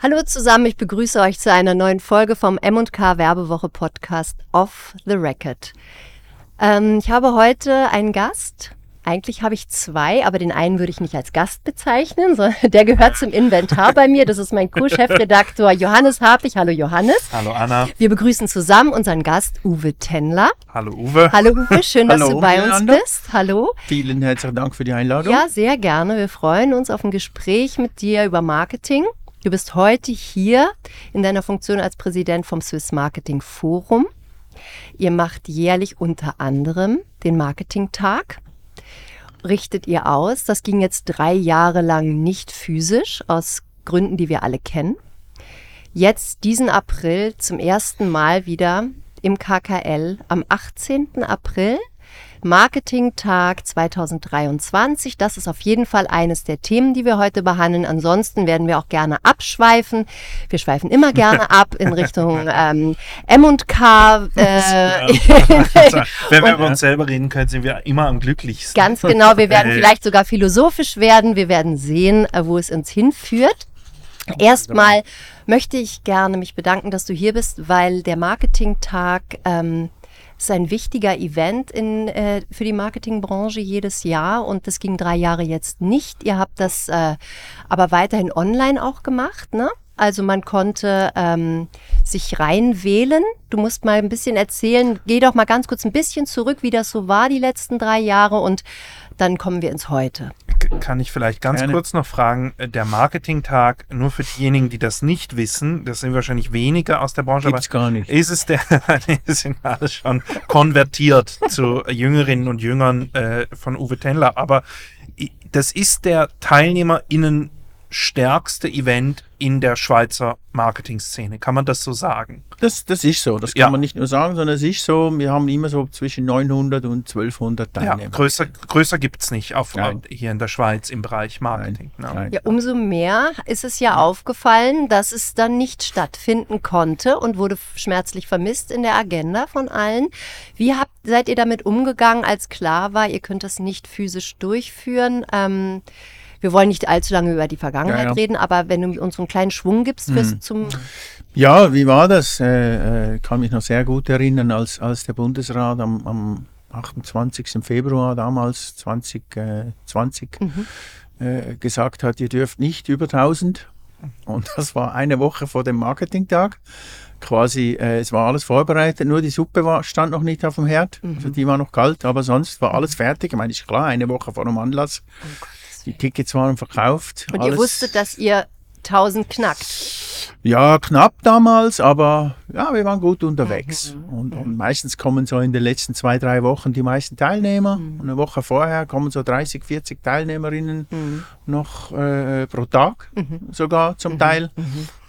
Hallo zusammen, ich begrüße euch zu einer neuen Folge vom M&K Werbewoche Podcast Off the Record. Ähm, ich habe heute einen Gast. Eigentlich habe ich zwei, aber den einen würde ich nicht als Gast bezeichnen, sondern der gehört zum Inventar bei mir. Das ist mein Co-Chefredaktor Johannes Harpich. Hallo Johannes. Hallo Anna. Wir begrüßen zusammen unseren Gast Uwe Tenler. Hallo Uwe. Hallo Uwe, schön, dass Hallo, du bei uns bist. Hallo. Vielen herzlichen Dank für die Einladung. Ja, sehr gerne. Wir freuen uns auf ein Gespräch mit dir über Marketing. Du bist heute hier in deiner Funktion als Präsident vom Swiss Marketing Forum. Ihr macht jährlich unter anderem den Marketingtag. Richtet ihr aus. Das ging jetzt drei Jahre lang nicht physisch, aus Gründen, die wir alle kennen. Jetzt diesen April zum ersten Mal wieder im KKL am 18. April Marketingtag 2023. Das ist auf jeden Fall eines der Themen, die wir heute behandeln. Ansonsten werden wir auch gerne abschweifen. Wir schweifen immer gerne ab in Richtung ähm, M&K. Äh, Wenn wir über uns selber reden können, sind wir immer am glücklichsten. Ganz genau, wir werden vielleicht sogar philosophisch werden. Wir werden sehen, äh, wo es uns hinführt. Erstmal möchte ich gerne mich bedanken, dass du hier bist, weil der Marketingtag ähm, ist ein wichtiger Event in, äh, für die Marketingbranche jedes Jahr und das ging drei Jahre jetzt nicht. Ihr habt das äh, aber weiterhin online auch gemacht, ne? Also man konnte ähm, sich reinwählen. Du musst mal ein bisschen erzählen, geh doch mal ganz kurz ein bisschen zurück, wie das so war die letzten drei Jahre und dann kommen wir ins Heute. Kann ich vielleicht ganz Gerne. kurz noch fragen, äh, der Marketingtag, nur für diejenigen, die das nicht wissen, das sind wahrscheinlich weniger aus der Branche, Gibt's gar nicht. ist es der, sind alles schon konvertiert zu Jüngerinnen und Jüngern äh, von Uwe Tendler, aber das ist der TeilnehmerInnen stärkste Event in der Schweizer Marketingszene. Kann man das so sagen? Das, das ist so. Das kann Ja. man nicht nur sagen, sondern es ist so. Wir haben immer so zwischen 900 und 1200 Ja, Teilnehmer. größer, größer gibt es nicht auf, Nein. hier in der Schweiz im Bereich Marketing. Nein, ne? nein. Ja, umso mehr ist es ja aufgefallen, dass es dann nicht stattfinden konnte und wurde schmerzlich vermisst in der Agenda von allen. Wie habt, seid ihr damit umgegangen, als klar war, ihr könnt das nicht physisch durchführen? Ähm, wir wollen nicht allzu lange über die Vergangenheit Ja, ja. reden, aber wenn du uns einen kleinen Schwung gibst fürs Mhm. zum Ja, wie war das? Äh, äh, kann mich noch sehr gut erinnern, als, als der Bundesrat am, am 28. Februar damals 2020 Mhm. äh, gesagt hat, ihr dürft nicht über 1000. Und das war eine Woche vor dem Marketingtag. Quasi, äh, es war alles vorbereitet, nur die Suppe war, stand noch nicht auf dem Herd. Mhm. Also die war noch kalt, aber sonst war alles fertig. Ich meine, ist klar, eine Woche vor dem Anlass. Die Tickets waren verkauft. und alles, ihr wusstet, dass ihr 1000 knackt. ja, knapp damals, aber ja, wir waren gut unterwegs. Mhm. Und, und meistens kommen so in den letzten zwei, drei Wochen die meisten Teilnehmer. Mhm. Und eine Woche vorher kommen so 30, 40 Teilnehmerinnen Mhm. noch äh, pro Tag Mhm. sogar zum Teil.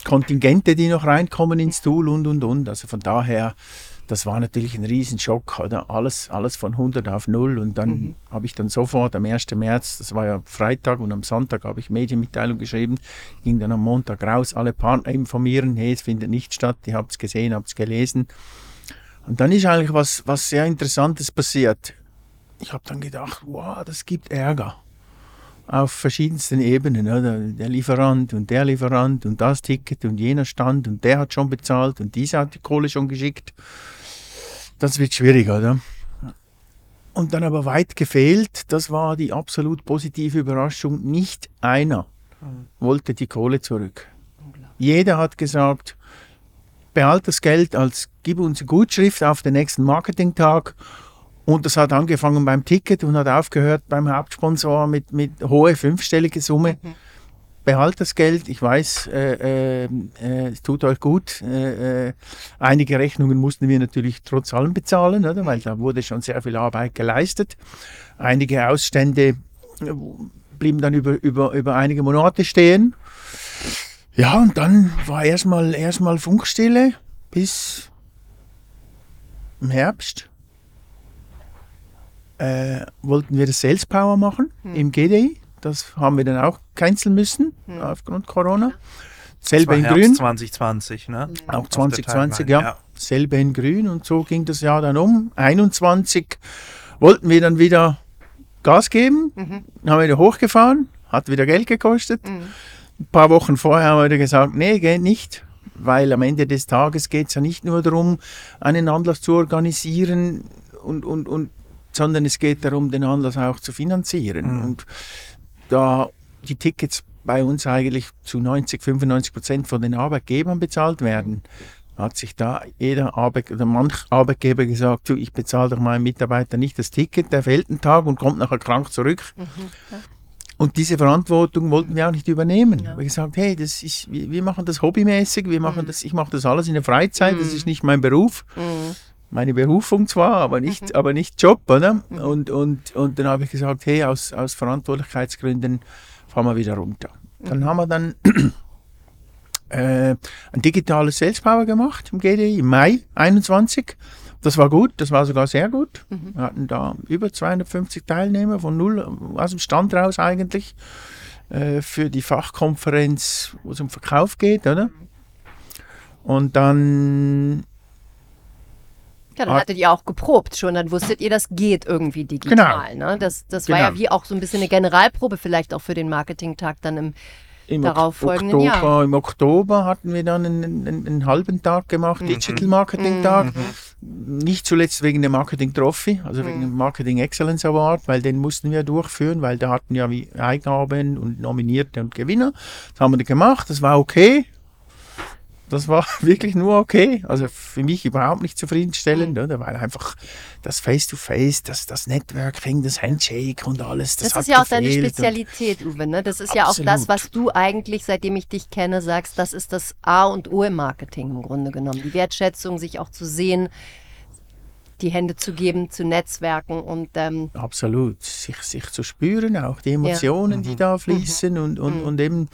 Kontingente, die noch reinkommen ins Tool und und und. Also von daher, das war natürlich ein Riesenschock, oder? Alles, alles von 100 auf 0 und dann Mhm. habe ich dann sofort am 1. März, das war ja Freitag und am Sonntag habe ich Medienmitteilung geschrieben, ging dann am Montag raus, alle Partner informieren, hey, es findet nicht statt, ihr habt es gesehen, habt es gelesen. Und dann ist eigentlich was, was sehr Interessantes passiert. Ich habe dann gedacht, wow, das gibt Ärger auf verschiedensten Ebenen. Oder? Der Lieferant und der Lieferant und das Ticket und jener Stand und der hat schon bezahlt und dieser hat die Kohle schon geschickt. Das wird schwierig, oder? Und dann aber weit gefehlt, das war die absolut positive Überraschung, nicht einer wollte die Kohle zurück. Jeder hat gesagt, behalt das Geld als gib uns eine Gutschrift auf den nächsten Marketingtag und das hat angefangen beim Ticket und hat aufgehört beim Hauptsponsor mit, mit hohe fünfstellige Summe. Behalt das Geld. Ich weiß, äh, äh, äh, es tut euch gut. Äh, äh, einige Rechnungen mussten wir natürlich trotz allem bezahlen, oder? weil da wurde schon sehr viel Arbeit geleistet. Einige Ausstände äh, blieben dann über, über, über einige Monate stehen. Ja, und dann war erstmal erstmal Funkstille bis im Herbst äh, wollten wir das Sales Power machen im GDI. Das haben wir dann auch canceln müssen aufgrund Corona. Das Selbe war in Herbst Grün, 2020, ne? auch Auf der 2020, Timeline, ja. Selbe in Grün und so ging das Jahr dann um. 21 wollten wir dann wieder Gas geben, haben wieder hochgefahren, hat wieder Geld gekostet. Ein paar Wochen vorher haben wir gesagt, nee, geht nicht, weil am Ende des Tages geht es ja nicht nur darum, einen Anlass zu organisieren und, und, und sondern es geht darum, den Anlass auch zu finanzieren. Mhm. Und da die Tickets bei uns eigentlich zu 90, 95 Prozent von den Arbeitgebern bezahlt werden, hat sich da jeder Arbeit oder manch Arbeitgeber gesagt, du, ich bezahle doch meinem Mitarbeiter nicht das Ticket, der fehlt einen Tag und kommt nachher krank zurück. Mhm, ja. Und diese Verantwortung wollten wir auch nicht übernehmen. Ja. Wir haben gesagt, hey, das ist, wir, wir machen das hobbymäßig, wir machen mhm. das, ich mache das alles in der Freizeit, mhm. das ist nicht mein Beruf. Mhm. Meine Berufung zwar, aber nicht, mhm. aber nicht Job, oder? Mhm. Und, und, und dann habe ich gesagt, hey, aus, aus Verantwortlichkeitsgründen fahren wir wieder runter. Dann haben wir dann äh, ein digitales Sales Power gemacht im GDI im Mai 21. Das war gut, das war sogar sehr gut. Mhm. Wir hatten da über 250 Teilnehmer von null aus dem Stand raus eigentlich äh, für die Fachkonferenz, wo es um Verkauf geht, oder? Und dann ja, dann hattet ihr auch geprobt schon, dann wusstet ihr, das geht irgendwie digital. Genau. Ne? Das, das genau. war ja genau. wie auch so ein bisschen eine Generalprobe vielleicht auch für den Marketingtag dann im im darauffolgenden Oktober, Jahr. Im Oktober hatten wir dann einen, einen, einen halben Tag gemacht, mhm. Digital Marketing Tag. Mhm. Nicht zuletzt wegen dem Marketing Trophy, also mhm. wegen dem Marketing Excellence Award, weil den mussten wir durchführen, weil da hatten ja wie Eingaben und Nominierte und Gewinner. Das haben wir gemacht, das war okay. Das war wirklich nur okay. Also für mich überhaupt nicht zufriedenstellend, mhm. oder? weil einfach das Face-to-Face, -face, das, das Networking, das Handshake und alles. Das, das ist ja auch deine Spezialität, Uwe. Ne? Das ist Absolut. ja auch das, was du eigentlich, seitdem ich dich kenne, sagst, das ist das A und O im Marketing im Grunde genommen. Die Wertschätzung, sich auch zu sehen, die Hände zu geben, zu netzwerken und ähm absolut sich, sich zu spüren, auch die Emotionen, ja. die da mhm. fließen mhm. und, und, mhm. und eben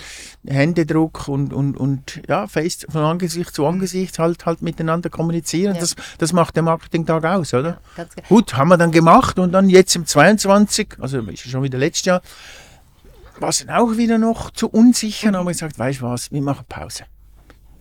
Händedruck und, und, und ja, face von Angesicht zu Angesicht halt halt miteinander kommunizieren. Ja. Das, das macht der Marketingtag aus, oder? Ja, Gut, haben wir dann gemacht und dann jetzt im 22, also ist schon wieder letztes Jahr, war es dann auch wieder noch zu unsicher, mhm. haben wir gesagt, weißt du was, wir machen Pause.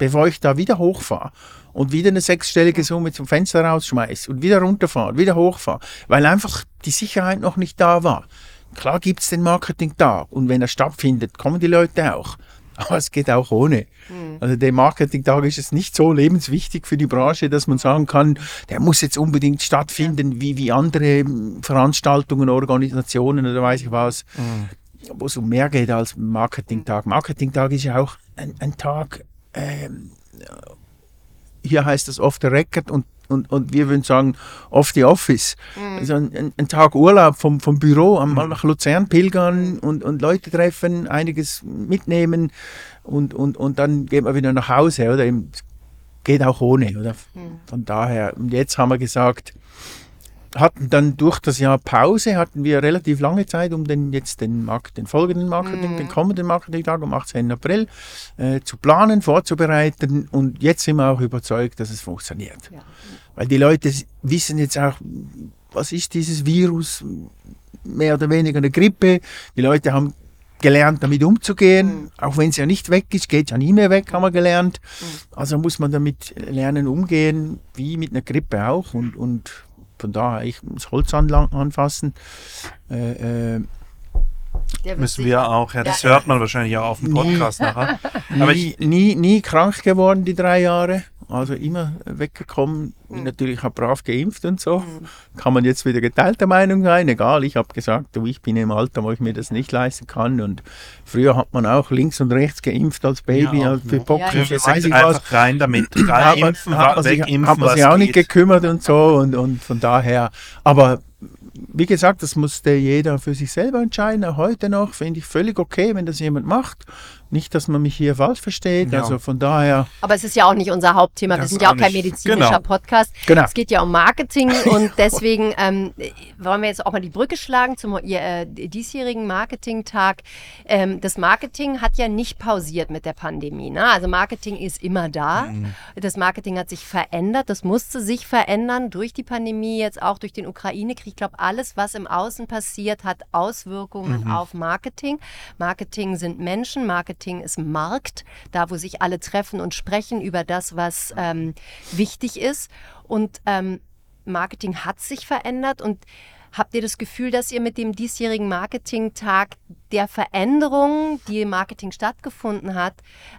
Bevor ich da wieder hochfahre und wieder eine sechsstellige Summe zum Fenster rausschmeißt und wieder runterfahren, wieder hochfahren, weil einfach die Sicherheit noch nicht da war. Klar gibt es den Marketing-Tag und wenn er stattfindet, kommen die Leute auch. Aber es geht auch ohne. Mhm. Also der Marketing-Tag ist jetzt nicht so lebenswichtig für die Branche, dass man sagen kann, der muss jetzt unbedingt stattfinden ja. wie, wie andere Veranstaltungen, Organisationen oder weiß ich was, mhm. wo es um mehr geht als Marketing-Tag. Marketing-Tag ist ja auch ein, ein Tag, ähm, hier heißt off the record und, und, und wir würden sagen off the office. Mhm. Also ein, ein, Tag Urlaub vom, vom Büro, einmal mhm. nach Luzern pilgern und, und Leute treffen, einiges mitnehmen und, und, und dann geht man wieder nach Hause, oder? Geht auch ohne, oder? Mhm. Von daher, und jetzt haben wir gesagt, hatten dann durch das Jahr Pause, hatten wir relativ lange Zeit, um den jetzt den, Markt, den folgenden Marketing, mm. den kommenden Marketingtag am 18. April äh, zu planen, vorzubereiten und jetzt sind wir auch überzeugt, dass es funktioniert. Ja. Weil die Leute wissen jetzt auch, was ist dieses Virus, mehr oder weniger eine Grippe. Die Leute haben gelernt, damit umzugehen, mhm. auch wenn es ja nicht weg ist, geht ja nie mehr weg, haben wir gelernt. Mhm. Also muss man damit lernen, umgehen, wie mit einer Grippe auch und, und von daher ich das Holz anfassen. Äh, äh, Müssen wir auch, ja, das ja. hört man wahrscheinlich auch auf dem Podcast nie, nachher. Aber nie, nie, nie krank geworden, die drei Jahre. Also immer weggekommen, mhm. natürlich auch brav geimpft und so. Mhm. Kann man jetzt wieder geteilter Meinung sein, egal. Ich habe gesagt, du, ich bin im Alter, wo ich mir das nicht leisten kann. Und früher hat man auch links und rechts geimpft als Baby, ja, für Bock. Ja, ja. Weiß ich einfach was. rein damit. Rein impfen, hat man, sich, impfen, hat man sich auch nicht gekümmert und so. Und, und von daher, aber wie gesagt, das musste jeder für sich selber entscheiden. Auch heute noch finde ich völlig okay, wenn das jemand macht. Nicht, dass man mich hier falsch versteht. Ja. Also von daher. Aber es ist ja auch nicht unser Hauptthema. Wir sind ja auch kein medizinischer genau. Podcast. Genau. Es geht ja um Marketing und deswegen ähm, wollen wir jetzt auch mal die Brücke schlagen zum äh, diesjährigen Marketingtag. Ähm, das Marketing hat ja nicht pausiert mit der Pandemie. Ne? Also Marketing ist immer da. Mhm. Das Marketing hat sich verändert. Das musste sich verändern durch die Pandemie, jetzt auch durch den Ukraine-Krieg. Ich glaube, alles, was im Außen passiert, hat Auswirkungen mhm. auf Marketing. Marketing sind Menschen. Marketing Marketing ist Markt, da wo sich alle treffen und sprechen über das, was ähm, wichtig ist. Und ähm, Marketing hat sich verändert und Habt ihr das Gefühl, dass ihr mit dem diesjährigen Marketingtag der Veränderung, die im Marketing stattgefunden hat,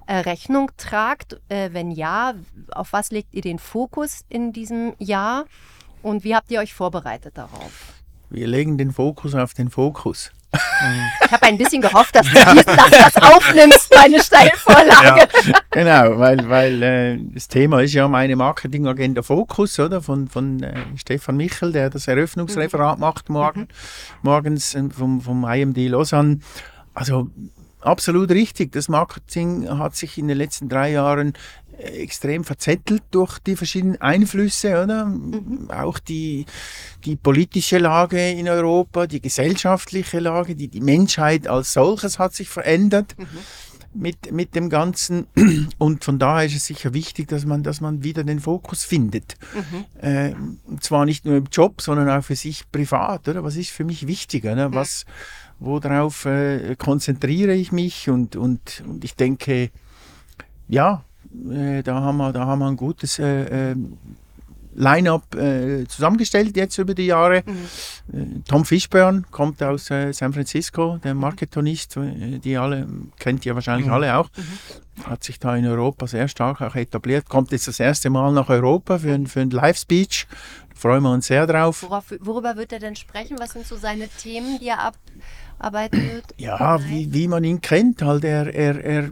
äh, Rechnung tragt? Äh, wenn ja, auf was legt ihr den Fokus in diesem Jahr und wie habt ihr euch vorbereitet darauf? Wir legen den Fokus auf den Fokus. Ich habe ein bisschen gehofft, dass du dass das aufnimmst, meine Steilvorlage. Ja. Genau, weil, weil äh, das Thema ist ja meine Marketingagenda Fokus, oder? Von, von äh, Stefan Michel, der das Eröffnungsreferat mhm. macht morgen, mhm. morgens äh, vom, vom IMD Lausanne. Also absolut richtig. Das Marketing hat sich in den letzten drei Jahren extrem verzettelt durch die verschiedenen Einflüsse, oder? Mhm. Auch die, die politische Lage in Europa, die gesellschaftliche Lage, die, die Menschheit als solches hat sich verändert. Mhm. Mit, mit dem Ganzen und von daher ist es sicher wichtig, dass man, dass man wieder den Fokus findet. Mhm. Äh, und zwar nicht nur im Job, sondern auch für sich privat. Oder? Was ist für mich wichtiger? Ne? Was, worauf äh, konzentriere ich mich? Und, und, und ich denke, ja, äh, da, haben wir, da haben wir ein gutes äh, äh, Line-up äh, zusammengestellt jetzt über die Jahre. Mhm. Äh, Tom Fishburne kommt aus äh, San Francisco, der Marketonist, die alle, kennt ihr wahrscheinlich mhm. alle auch. Mhm. Hat sich da in Europa sehr stark auch etabliert, kommt jetzt das erste Mal nach Europa für, ein, für ein Live-Speech. Freuen wir uns sehr drauf. Worauf, worüber wird er denn sprechen? Was sind so seine Themen, die er abarbeiten wird? Ja, wie, wie man ihn kennt. Halt er, er, er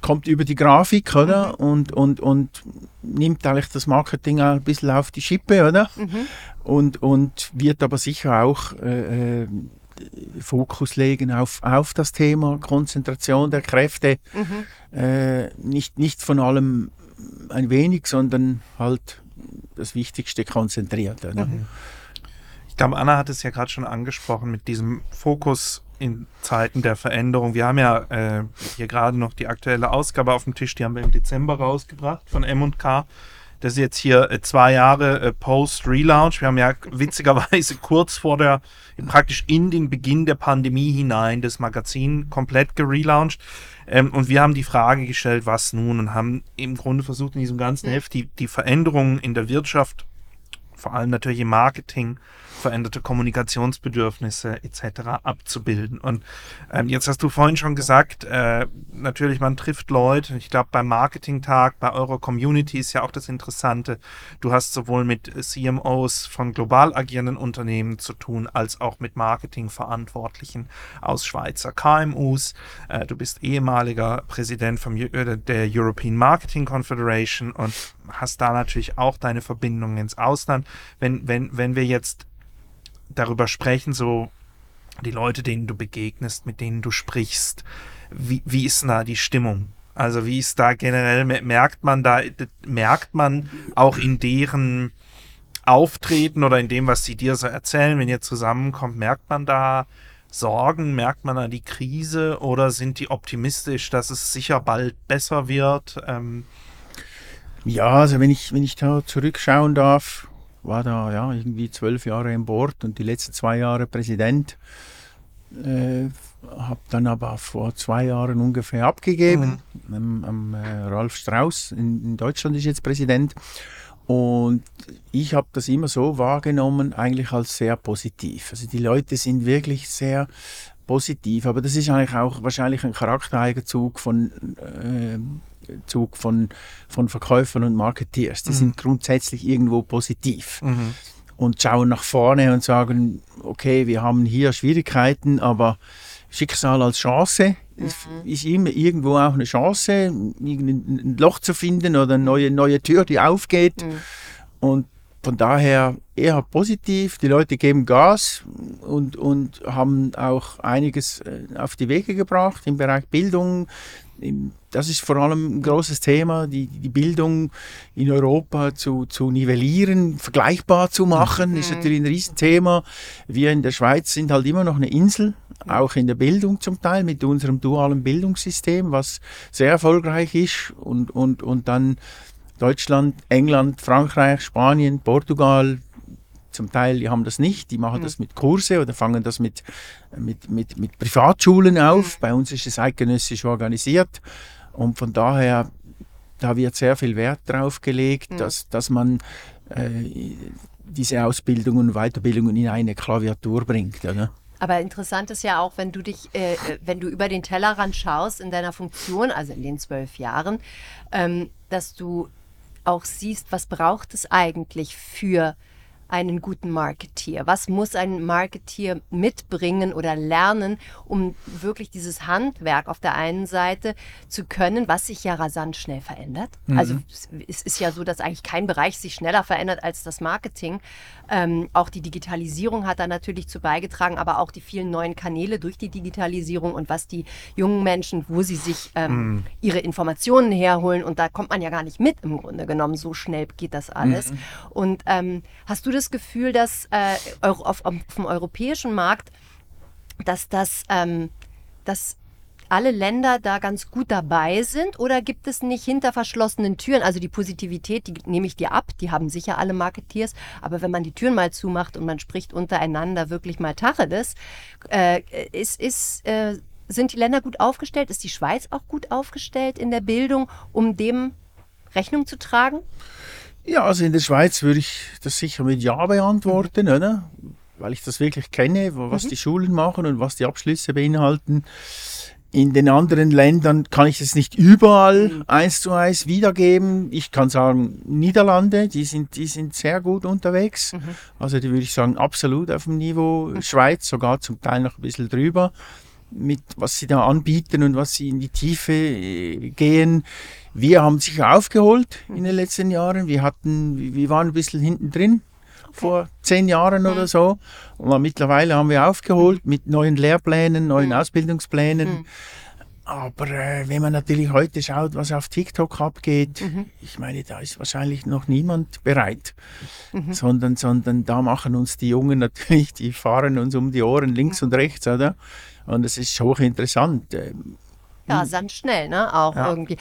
kommt über die Grafik, oder? Mhm. Und, und, und nimmt eigentlich das Marketing auch ein bisschen auf die Schippe, oder? Mhm. Und, und wird aber sicher auch äh, äh, Fokus legen auf, auf das Thema Konzentration der Kräfte. Mhm. Äh, nicht, nicht von allem ein wenig, sondern halt das Wichtigste konzentriert. Mhm. Ich glaube, Anna hat es ja gerade schon angesprochen mit diesem Fokus in Zeiten der Veränderung. Wir haben ja äh, hier gerade noch die aktuelle Ausgabe auf dem Tisch, die haben wir im Dezember rausgebracht von M&K. Das ist jetzt hier äh, zwei Jahre äh, Post-Relaunch. Wir haben ja witzigerweise kurz vor der, praktisch in den Beginn der Pandemie hinein das Magazin komplett gelauncht. Ähm, und wir haben die Frage gestellt, was nun? Und haben im Grunde versucht, in diesem ganzen Heft die, die Veränderungen in der Wirtschaft, vor allem natürlich im Marketing, veränderte Kommunikationsbedürfnisse etc. abzubilden. Und ähm, jetzt hast du vorhin schon gesagt, äh, natürlich man trifft Leute. Ich glaube beim Marketingtag, bei eurer Community ist ja auch das Interessante. Du hast sowohl mit CMOs von global agierenden Unternehmen zu tun, als auch mit Marketingverantwortlichen aus Schweizer KMUs. Äh, du bist ehemaliger Präsident vom, äh, der European Marketing Confederation und hast da natürlich auch deine Verbindungen ins Ausland. Wenn, wenn, wenn wir jetzt darüber sprechen, so die Leute, denen du begegnest, mit denen du sprichst. Wie, wie ist da die Stimmung? Also wie ist da generell, merkt man da, merkt man auch in deren Auftreten oder in dem, was sie dir so erzählen, wenn ihr zusammenkommt, merkt man da Sorgen, merkt man da die Krise oder sind die optimistisch, dass es sicher bald besser wird? Ähm ja, also wenn ich, wenn ich da zurückschauen darf, war da ja irgendwie zwölf Jahre im Board und die letzten zwei Jahre Präsident. Äh, habe dann aber vor zwei Jahren ungefähr abgegeben. Mhm. Am, am äh, Ralf Strauß in, in, Deutschland ist jetzt Präsident. Und ich habe das immer so wahrgenommen, eigentlich als sehr positiv. Also die Leute sind wirklich sehr positiv, aber das ist eigentlich auch wahrscheinlich ein Charaktereigenzug von äh, Zug von, von Verkäufern und Marketeers. Die mhm. sind grundsätzlich irgendwo positiv. Mhm. Und schauen nach vorne und sagen, okay, wir haben hier Schwierigkeiten, aber Schicksal als Chance mhm. ist immer irgendwo auch eine Chance, ein Loch zu finden oder eine neue, neue Tür, die aufgeht. Mhm. Und von daher eher positiv. Die Leute geben Gas und, und haben auch einiges äh, auf die Wege gebracht im Bereich Bildung, das ist vor allem ein großes Thema, die, die Bildung in Europa zu, zu nivellieren, vergleichbar zu machen, mhm. ist natürlich ein Riesenthema. Wir in der Schweiz sind halt immer noch eine Insel, auch in der Bildung zum Teil mit unserem dualen Bildungssystem, was sehr erfolgreich ist und, und, und dann Deutschland, England, Frankreich, Spanien, Portugal, zum Teil, die haben das nicht, die machen mhm. das mit Kurse oder fangen das mit, mit, mit, mit Privatschulen auf. Mhm. Bei uns ist es eidgenössisch organisiert und von daher, da wird sehr viel Wert drauf gelegt, mhm. dass, dass man äh, diese Ausbildungen und Weiterbildungen in eine Klaviatur bringt. Oder? Aber interessant ist ja auch, wenn du dich, äh, äh, wenn du über den Tellerrand schaust in deiner Funktion, also in den zwölf Jahren, ähm, dass du auch siehst, was braucht es eigentlich für einen guten Marketeer? Was muss ein Marketeer mitbringen oder lernen, um wirklich dieses Handwerk auf der einen Seite zu können, was sich ja rasant schnell verändert? Mhm. Also es ist ja so, dass eigentlich kein Bereich sich schneller verändert als das Marketing. Ähm, auch die Digitalisierung hat da natürlich zu beigetragen, aber auch die vielen neuen Kanäle durch die Digitalisierung und was die jungen Menschen, wo sie sich ähm, mhm. ihre Informationen herholen und da kommt man ja gar nicht mit im Grunde genommen. So schnell geht das alles. Mhm. Und ähm, hast du das das Gefühl, dass äh, auf, auf, dem europäischen Markt, dass das, ähm, dass alle Länder da ganz gut dabei sind oder gibt es nicht hinter verschlossenen Türen? Also die Positivität, die nehme ich dir ab, die haben sicher alle Marketeers, aber wenn man die Türen mal zumacht und man spricht untereinander wirklich mal Tacheles, äh, ist, ist, äh, sind die Länder gut aufgestellt? Ist die Schweiz auch gut aufgestellt in der Bildung, um dem Rechnung zu tragen? Ja, also in der Schweiz würde ich das sicher mit Ja beantworten, mhm. oder? weil ich das wirklich kenne, was mhm. die Schulen machen und was die Abschlüsse beinhalten. In den anderen Ländern kann ich es nicht überall mhm. eins zu eins wiedergeben. Ich kann sagen, Niederlande, die sind, die sind sehr gut unterwegs. Mhm. Also die würde ich sagen, absolut auf dem Niveau. Mhm. Schweiz sogar zum Teil noch ein bisschen drüber mit was sie da anbieten und was sie in die Tiefe äh, gehen. Wir haben sicher aufgeholt in den letzten Jahren. Wir hatten, wir waren ein bisschen hinten drin vor zehn Jahren oder mhm. so. Und mittlerweile haben wir aufgeholt mit neuen Lehrplänen, neuen mhm. Ausbildungsplänen. Mhm. Aber äh, wenn man natürlich heute schaut, was auf TikTok abgeht, mhm. ich meine, da ist wahrscheinlich noch niemand bereit, mhm. sondern, sondern da machen uns die Jungen natürlich, die fahren uns um die Ohren links und rechts, oder? Und es ist hochinteressant. Ja, sandschnell, ne? Auch ja. irgendwie.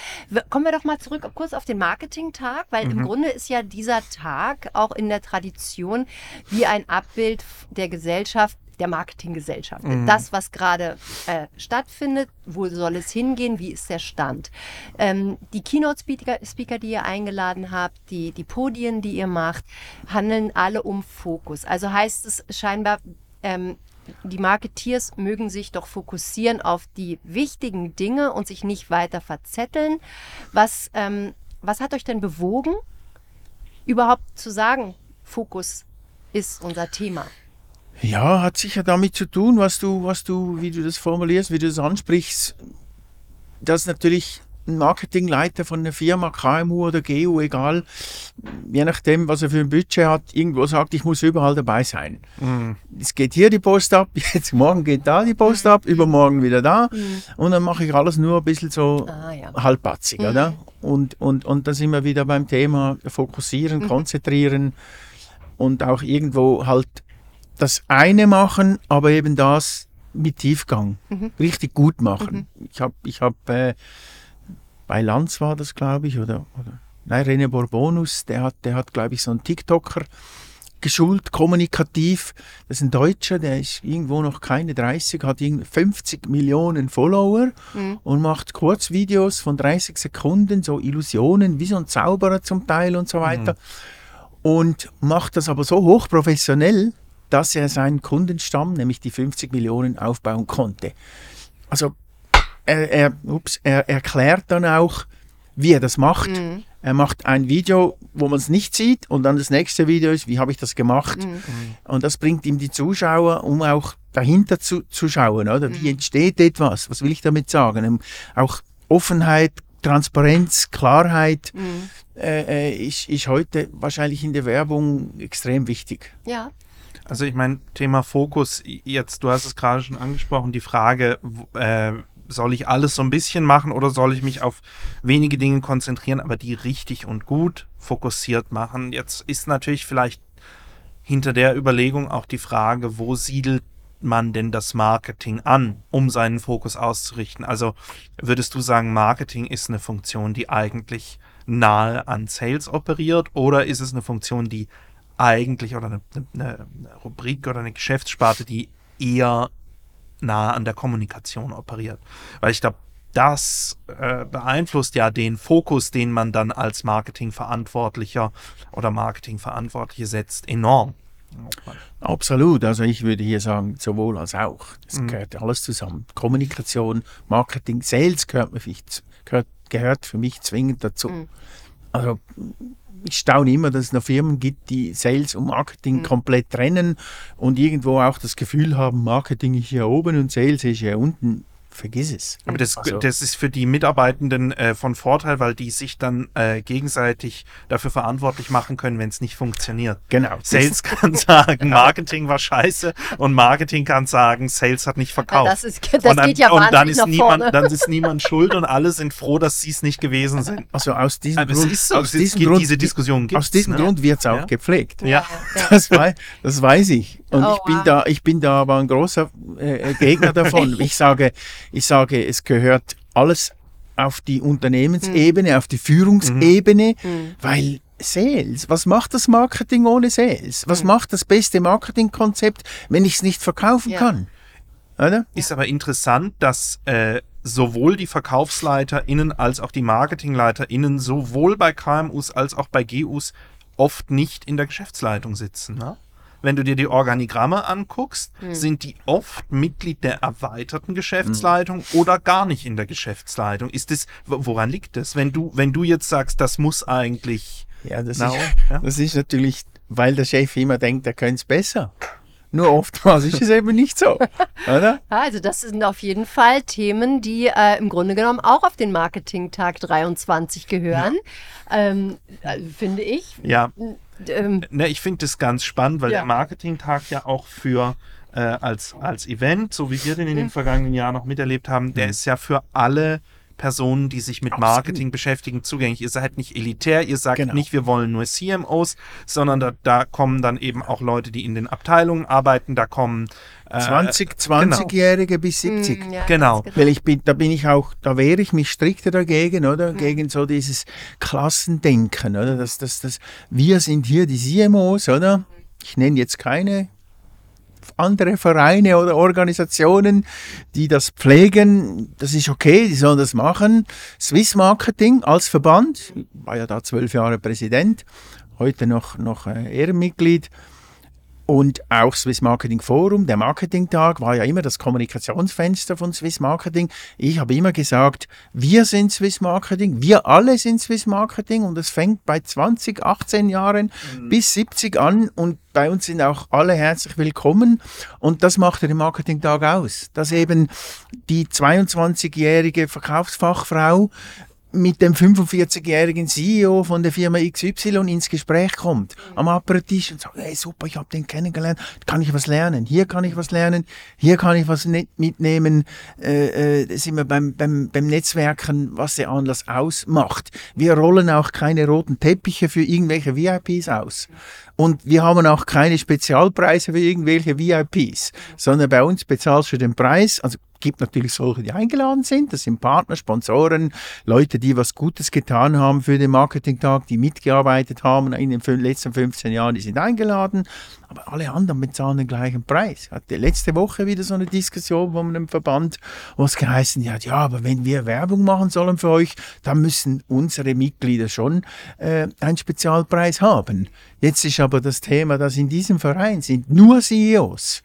Kommen wir doch mal zurück kurz auf den Marketing-Tag, weil mhm. im Grunde ist ja dieser Tag auch in der Tradition wie ein Abbild der Gesellschaft, der Marketinggesellschaft. Mhm. Das, was gerade äh, stattfindet, wo soll es hingehen, wie ist der Stand? Ähm, die Keynote-Speaker, Speaker, die ihr eingeladen habt, die, die Podien, die ihr macht, handeln alle um Fokus. Also heißt es scheinbar, ähm, die Marketeers mögen sich doch fokussieren auf die wichtigen Dinge und sich nicht weiter verzetteln. Was, ähm, was hat euch denn bewogen, überhaupt zu sagen, Fokus ist unser Thema? Ja, hat sicher damit zu tun, was du, was du, wie du das formulierst, wie du das ansprichst, dass natürlich ein Marketingleiter von einer Firma, KMU oder GU, egal, je nachdem, was er für ein Budget hat, irgendwo sagt, ich muss überall dabei sein. Mhm. Es geht hier die Post ab, jetzt morgen geht da die Post ab, übermorgen wieder da mhm. und dann mache ich alles nur ein bisschen so ah, ja. halbpatzig, mhm. oder? Und, und, und da sind wir wieder beim Thema fokussieren, mhm. konzentrieren und auch irgendwo halt das eine machen, aber eben das mit Tiefgang mhm. richtig gut machen. Mhm. Ich habe ich hab, äh, bei Lanz war das, glaube ich, oder, oder nein, René Borbonus, der hat, der hat, glaube ich, so einen TikToker geschult, kommunikativ. Das ist ein Deutscher, der ist irgendwo noch keine 30, hat 50 Millionen Follower mhm. und macht Kurzvideos von 30 Sekunden, so Illusionen, wie so ein Zauberer zum Teil und so weiter. Mhm. Und macht das aber so hochprofessionell, dass er seinen Kundenstamm, nämlich die 50 Millionen, aufbauen konnte. Also er, er, ups, er erklärt dann auch, wie er das macht. Mhm. Er macht ein Video, wo man es nicht sieht und dann das nächste Video ist, wie habe ich das gemacht. Mhm. Und das bringt ihm die Zuschauer, um auch dahinter zu, zu schauen, oder? Wie mhm. entsteht etwas? Was will ich damit sagen? Ähm, auch Offenheit, Transparenz, Klarheit mhm. äh, äh, ist, ist heute wahrscheinlich in der Werbung extrem wichtig. Ja. Also ich meine, Thema Fokus, jetzt, du hast es gerade schon angesprochen, die Frage, äh, soll ich alles so ein bisschen machen oder soll ich mich auf wenige Dinge konzentrieren, aber die richtig und gut fokussiert machen? Jetzt ist natürlich vielleicht hinter der Überlegung auch die Frage, wo siedelt man denn das Marketing an, um seinen Fokus auszurichten? Also würdest du sagen, Marketing ist eine Funktion, die eigentlich nahe an Sales operiert oder ist es eine Funktion, die eigentlich oder eine, eine, Rubrik oder eine Geschäftssparte, die eher nah an der Kommunikation operiert. Weil ich glaube, das äh, beeinflusst ja den Fokus, den man dann als Marketingverantwortlicher oder Marketingverantwortliche setzt, enorm. Absolut. Also ich würde hier sagen, sowohl als auch. Es Mhm. gehört alles zusammen. Kommunikation, Marketing, Sales gehört, gehört, gehört für mich zwingend dazu. Mhm. Also ich staune immer, dass es noch Firmen gibt, die Sales und Marketing Mhm. komplett trennen und irgendwo auch das Gefühl haben, Marketing ist hier oben und Sales ist hier unten. Vergiss es. Aber das, Also- das ist für die Mitarbeitenden äh, von Vorteil, weil die sich dann äh, gegenseitig dafür verantwortlich machen können, wenn es nicht funktioniert. Genau. Sales kann sagen, Marketing war scheiße und Marketing kann sagen, Sales hat nicht verkauft. das ist- das und dann, geht ja und dann ist nach niemand, vorne. dann ist niemand schuld und alle sind froh, dass sie es nicht gewesen sind. Also aus diesem Aber es Grund, ist so, aus es diesem Grund, diese Diskussion gibt's, aus diesem ne? Grund wird es auch Ja. gepflegt. Ja. Das, wei das weiß ich. Und Oh, ich, bin wow. da, ich bin da aber ein großer äh, Gegner davon. ich, sage, ich sage, es gehört alles auf die Unternehmensebene, auf die Führungsebene, weil Sales, was macht das Marketing ohne Sales? Was macht das beste Marketingkonzept, wenn ich es nicht verkaufen Ja. kann? Oder? Ist aber interessant, dass äh, sowohl die VerkaufsleiterInnen als auch die MarketingleiterInnen sowohl bei KMUs als auch bei GUs oft nicht in der Geschäftsleitung sitzen. Ne? Wenn du dir die Organigramme anguckst, sind die oft Mitglied der erweiterten Geschäftsleitung oder gar nicht in der Geschäftsleitung. Ist das, wo- woran liegt das? Wenn du, wenn du jetzt sagst, das muss eigentlich. Ja, das, Na, ist, ja. das ist natürlich, weil der Chef immer denkt, er könnte es besser. Nur oftmals ist es eben nicht so. Oder? Ja, also das sind auf jeden Fall Themen, die äh, im Grunde genommen auch auf den Marketing-Tag 23 gehören, ähm, äh, finde ich. Ja, Ähm, Ne, ich finde das ganz spannend, weil Ja. der Marketingtag ja auch für äh, als, als Event, so wie wir den in Mhm. den vergangenen Jahren noch miterlebt haben, der ist ja für alle Personen, die sich mit Absolut. Marketing beschäftigen, zugänglich. Ihr seid nicht elitär, ihr sagt Genau. nicht, wir wollen nur CMOs, sondern da, da kommen dann eben auch Leute, die in den Abteilungen arbeiten, da kommen äh, 20, genau. 20-Jährige bis 70. mm, ja, Genau. ganz Weil ich bin, da bin ich auch, da wehre ich mich strikter dagegen, Mhm. oder? Gegen so dieses Klassendenken, oder? Das, das, das, wir sind hier die CMOs, oder? Ich nenne jetzt keine andere Vereine oder Organisationen, die das pflegen. Das ist okay, die sollen das machen. Swiss Marketing als Verband, war ja da zwölf Jahre Präsident, heute noch, noch äh, Ehrenmitglied. Und auch Swiss Marketing Forum, der Marketingtag war ja immer das Kommunikationsfenster von Swiss Marketing. Ich habe immer gesagt, wir sind Swiss Marketing, wir alle sind Swiss Marketing. Und es fängt bei 20, 18 Jahren bis 70 an. Und bei uns sind auch alle herzlich willkommen. Und das macht den Marketingtag aus, dass eben die 22-jährige Verkaufsfachfrau mit dem 45-jährigen CEO von der Firma XY ins Gespräch kommt, am Apparatisch und sagt, hey super, ich habe den kennengelernt, kann ich was lernen, hier kann ich was lernen, hier kann ich was mitnehmen, äh, äh, sind wir beim, beim, beim Netzwerken, was der Anlass ausmacht. Wir rollen auch keine roten Teppiche für irgendwelche VIPs aus. Und wir haben auch keine Spezialpreise für irgendwelche VIPs, sondern bei uns bezahlst du den Preis, also gibt natürlich solche, die eingeladen sind. Das sind Partner, Sponsoren, Leute, die was Gutes getan haben für den Marketingtag, die mitgearbeitet haben in den letzten 15 Jahren, die sind eingeladen. Aber alle anderen bezahlen den gleichen Preis. Hatte letzte Woche wieder so eine Diskussion von einem Verband, wo es geheißen hat, ja, aber wenn wir Werbung machen sollen für euch, dann müssen unsere Mitglieder schon äh, einen Spezialpreis haben. Jetzt ist aber das Thema, dass in diesem Verein sind nur CEOs.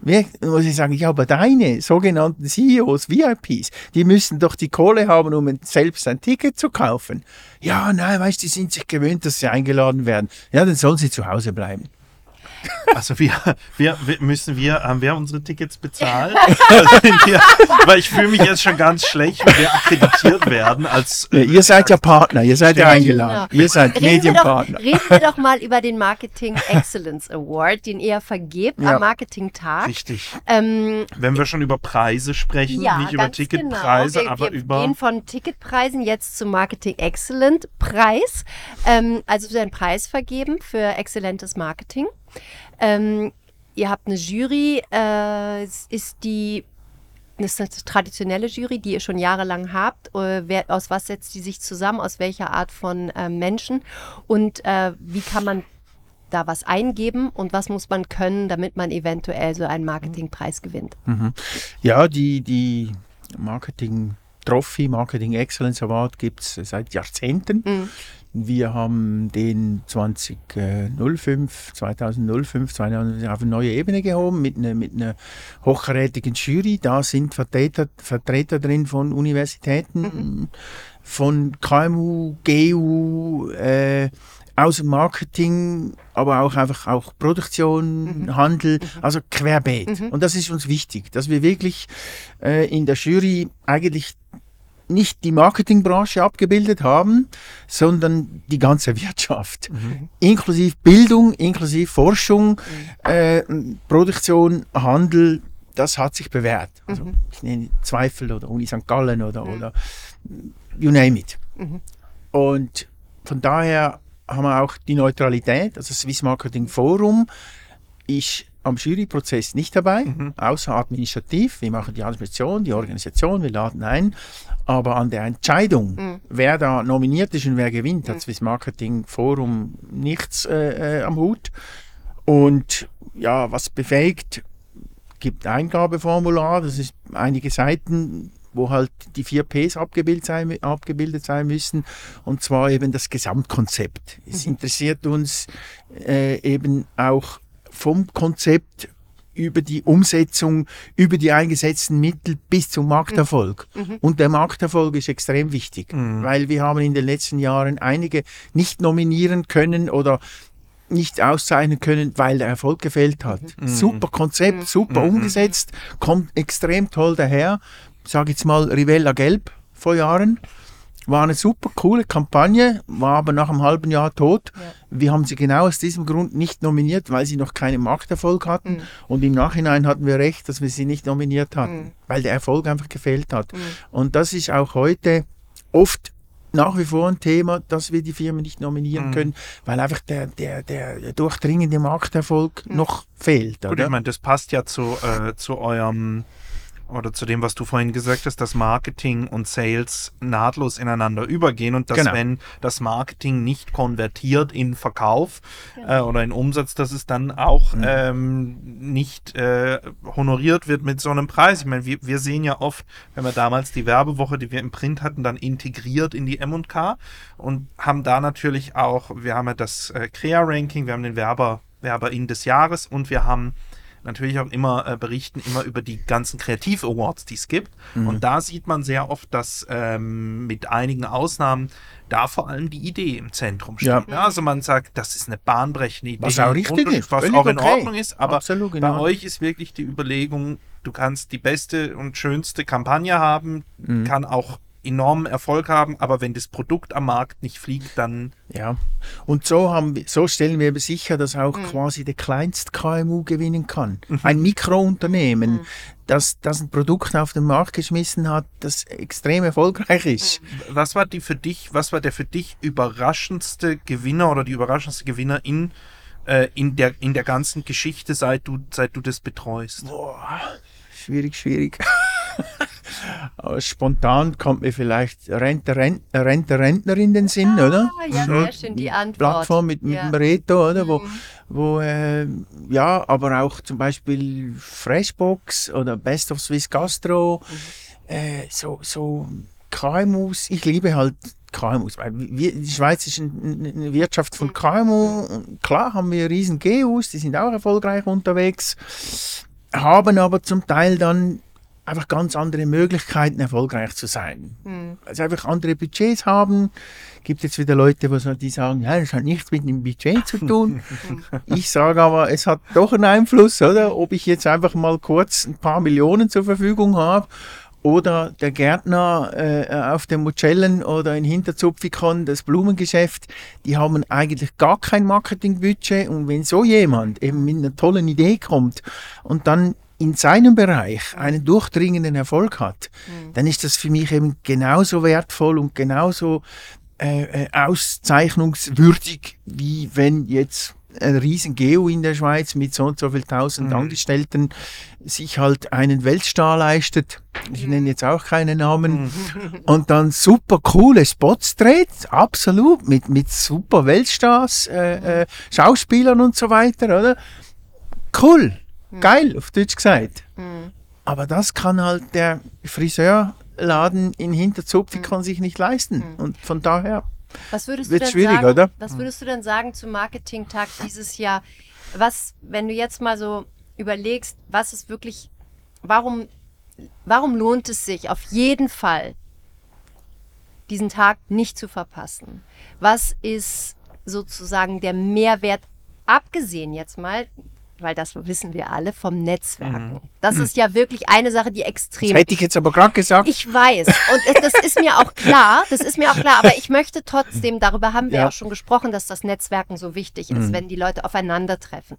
Wir, muss ich sagen, ja, aber deine sogenannten CEOs, VIPs, die müssen doch die Kohle haben, um selbst ein Ticket zu kaufen. Ja, nein, weißt du, die sind sich gewöhnt, dass sie eingeladen werden. Ja, dann sollen sie zu Hause bleiben. Also wir, wir, wir müssen wir, haben wir unsere Tickets bezahlt? Also wir, weil ich fühle mich jetzt schon ganz schlecht, wenn wir akkreditiert werden als Ja, ihr seid ja Partner, ihr seid ja eingeladen. Ihr seid Reden wir, doch, Medienpartner. reden wir doch mal über den Marketing Excellence Award, den ihr vergebt Ja. am Marketing-Tag. richtig. Ähm, Wenn wir schon über Preise sprechen, ja, nicht über ganz Ticketpreise, genau. wir, aber wir über gehen von Ticketpreisen jetzt zum Marketing Excellent Preis. Ähm, also ein Preis vergeben für exzellentes Marketing. Ähm, ihr habt eine Jury, äh, es ist die das ist eine traditionelle Jury, die ihr schon jahrelang habt. Äh, wer, aus was setzt die sich zusammen? Aus welcher Art von äh, Menschen? Und äh, wie kann man da was eingeben und was muss man können, damit man eventuell so einen Marketingpreis gewinnt? Ja, die, die Marketing Trophy, Marketing Excellence Award gibt es seit Jahrzehnten. Wir haben den 2005, 2005, 2005 auf eine neue Ebene gehoben mit einer, mit einer hochkarätigen Jury. Da sind Vertreter, Vertreter drin von Universitäten, mhm. von KMU, GU, äh, aus dem Marketing, aber auch einfach auch Produktion, mhm. Handel, mhm. also querbeet. Mhm. Und das ist uns wichtig, dass wir wirklich äh, in der Jury eigentlich nicht die Marketingbranche abgebildet haben, sondern die ganze Wirtschaft. Mhm. Inklusive Bildung, inklusive Forschung, mhm. äh, Produktion, Handel, das hat sich bewährt. Also, mhm. Ich nenne Zweifel oder Uni St. Gallen oder, mhm. oder you name it. Mhm. Und von daher haben wir auch die Neutralität, also Swiss Marketing Forum ist am Juryprozess nicht dabei, mhm. außer administrativ. Wir machen die Administration, die Organisation, wir laden ein. Aber an der Entscheidung, mhm. wer da nominiert ist und wer gewinnt, hat. Swiss Marketing Forum nichts äh, äh, am Hut. Und ja, was befähigt, gibt Eingabeformular, das ist einige Seiten, wo halt die vier Ps abgebildet sein, abgebildet sein müssen. Und zwar eben das Gesamtkonzept. Es mhm. interessiert uns äh, eben auch vom Konzept über die Umsetzung, über die eingesetzten Mittel bis zum Markterfolg. Mhm. mhm. Und der Markterfolg ist extrem wichtig, mhm. weil wir haben in den letzten Jahren einige nicht nominieren können oder nicht auszeichnen können, weil der Erfolg gefehlt hat. Mhm. Super Konzept, mhm. super mhm. umgesetzt, kommt extrem toll daher. Sage jetzt mal Rivella Gelb vor Jahren. War eine super coole Kampagne, war aber nach einem halben Jahr tot. Ja. Wir haben sie genau aus diesem Grund nicht nominiert, weil sie noch keinen Markterfolg hatten. Mhm. Und im Nachhinein hatten wir recht, dass wir sie nicht nominiert hatten, mhm. weil der Erfolg einfach gefehlt hat. Mhm. Und das ist auch heute oft nach wie vor ein Thema, dass wir die Firmen nicht nominieren mhm. können, weil einfach der, der, der durchdringende Markterfolg mhm. noch fehlt. Gut, ich meine, das passt ja zu, äh, zu eurem oder zu dem, was du vorhin gesagt hast, dass Marketing und Sales nahtlos ineinander übergehen und dass genau. wenn das Marketing nicht konvertiert in Verkauf ja. äh, oder in Umsatz, dass es dann auch mhm. ähm, nicht äh, honoriert wird mit so einem Preis. Ich meine, wir, wir sehen ja oft, wenn wir damals die Werbewoche, die wir im Print hatten, dann integriert in die M&K und haben da natürlich auch, wir haben ja das äh, Crea-Ranking, wir haben den Werber, Werberin des Jahres und wir haben natürlich auch immer äh, berichten, immer über die ganzen Kreativ-Awards, die es gibt. Mhm. Und da sieht man sehr oft, dass ähm, mit einigen Ausnahmen da vor allem die Idee im Zentrum steht. Ja. Ja, also man sagt, das ist eine bahnbrechende Idee. Was auch richtig ist. Was auch in okay. Ordnung ist. Aber Absolut, bei genau. euch ist wirklich die Überlegung, du kannst die beste und schönste Kampagne haben, mhm. kann auch enormen Erfolg haben, aber wenn das Produkt am Markt nicht fliegt, dann. Ja, und so, haben wir, so stellen wir sicher, dass auch mhm. quasi der kleinste KMU gewinnen kann. Mhm. Ein Mikrounternehmen, mhm. das, das ein Produkt auf den Markt geschmissen hat, das extrem erfolgreich ist. Was war die für dich, was war der für dich überraschendste Gewinner oder die überraschendste Gewinner in, äh, in, der, in der ganzen Geschichte, seit du, seit du das betreust? Boah, schwierig, schwierig. Spontan kommt mir vielleicht Rente, Rentner, Rente, Rentner in den Sinn, ah, oder? Ja, sehr schön, die Antwort. Plattform mit, mit ja. dem Reto, oder? Wo, mhm. wo äh, ja, aber auch zum Beispiel Freshbox oder Best of Swiss Gastro, mhm. äh, so, so KMUs. Ich liebe halt KMUs, weil wir, die Schweiz ist eine Wirtschaft von KMU. Klar haben wir riesen GUs, die sind auch erfolgreich unterwegs, haben aber zum Teil dann einfach ganz andere Möglichkeiten, erfolgreich zu sein. Mhm. Also einfach andere Budgets haben. Gibt jetzt wieder Leute, die sagen, ja, das hat nichts mit dem Budget zu tun. ich sage aber, es hat doch einen Einfluss, oder? Ob ich jetzt einfach mal kurz ein paar Millionen zur Verfügung habe oder der Gärtner äh, auf den Mucellen oder in Hinterzupfikon, das Blumengeschäft, die haben eigentlich gar kein Marketingbudget und wenn so jemand eben mit einer tollen Idee kommt und dann in seinem Bereich einen durchdringenden Erfolg hat, mhm. dann ist das für mich eben genauso wertvoll und genauso äh, äh, auszeichnungswürdig, wie wenn jetzt ein riesen Geo in der Schweiz mit so und so viel tausend mhm. Angestellten sich halt einen Weltstar leistet. Ich nenne jetzt auch keine Namen. Mhm. Und dann super coole Spots dreht, absolut, mit, mit super Weltstars, äh, äh, Schauspielern und so weiter, oder? Cool. Mhm. Geil, auf Deutsch gesagt. Mhm. Aber das kann halt der Friseurladen in Hinterzupf, mhm. kann sich nicht leisten. Mhm. Und von daher Was würdest Wird du denn schwierig, sagen, oder? Was würdest du denn sagen zum Marketingtag dieses Jahr? Was, wenn du jetzt mal so überlegst, was ist wirklich, warum, warum lohnt es sich auf jeden Fall, diesen Tag nicht zu verpassen? Was ist sozusagen der Mehrwert, abgesehen jetzt mal, weil das wissen wir alle, vom Netzwerken? Das ist ja wirklich eine Sache, die extrem Das hätte ich jetzt aber gerade gesagt. ich weiß. Und das ist mir auch klar. Das ist mir auch klar. Aber ich möchte trotzdem, darüber haben wir Ja. auch schon gesprochen, dass das Netzwerken so wichtig ist, wenn die Leute aufeinandertreffen.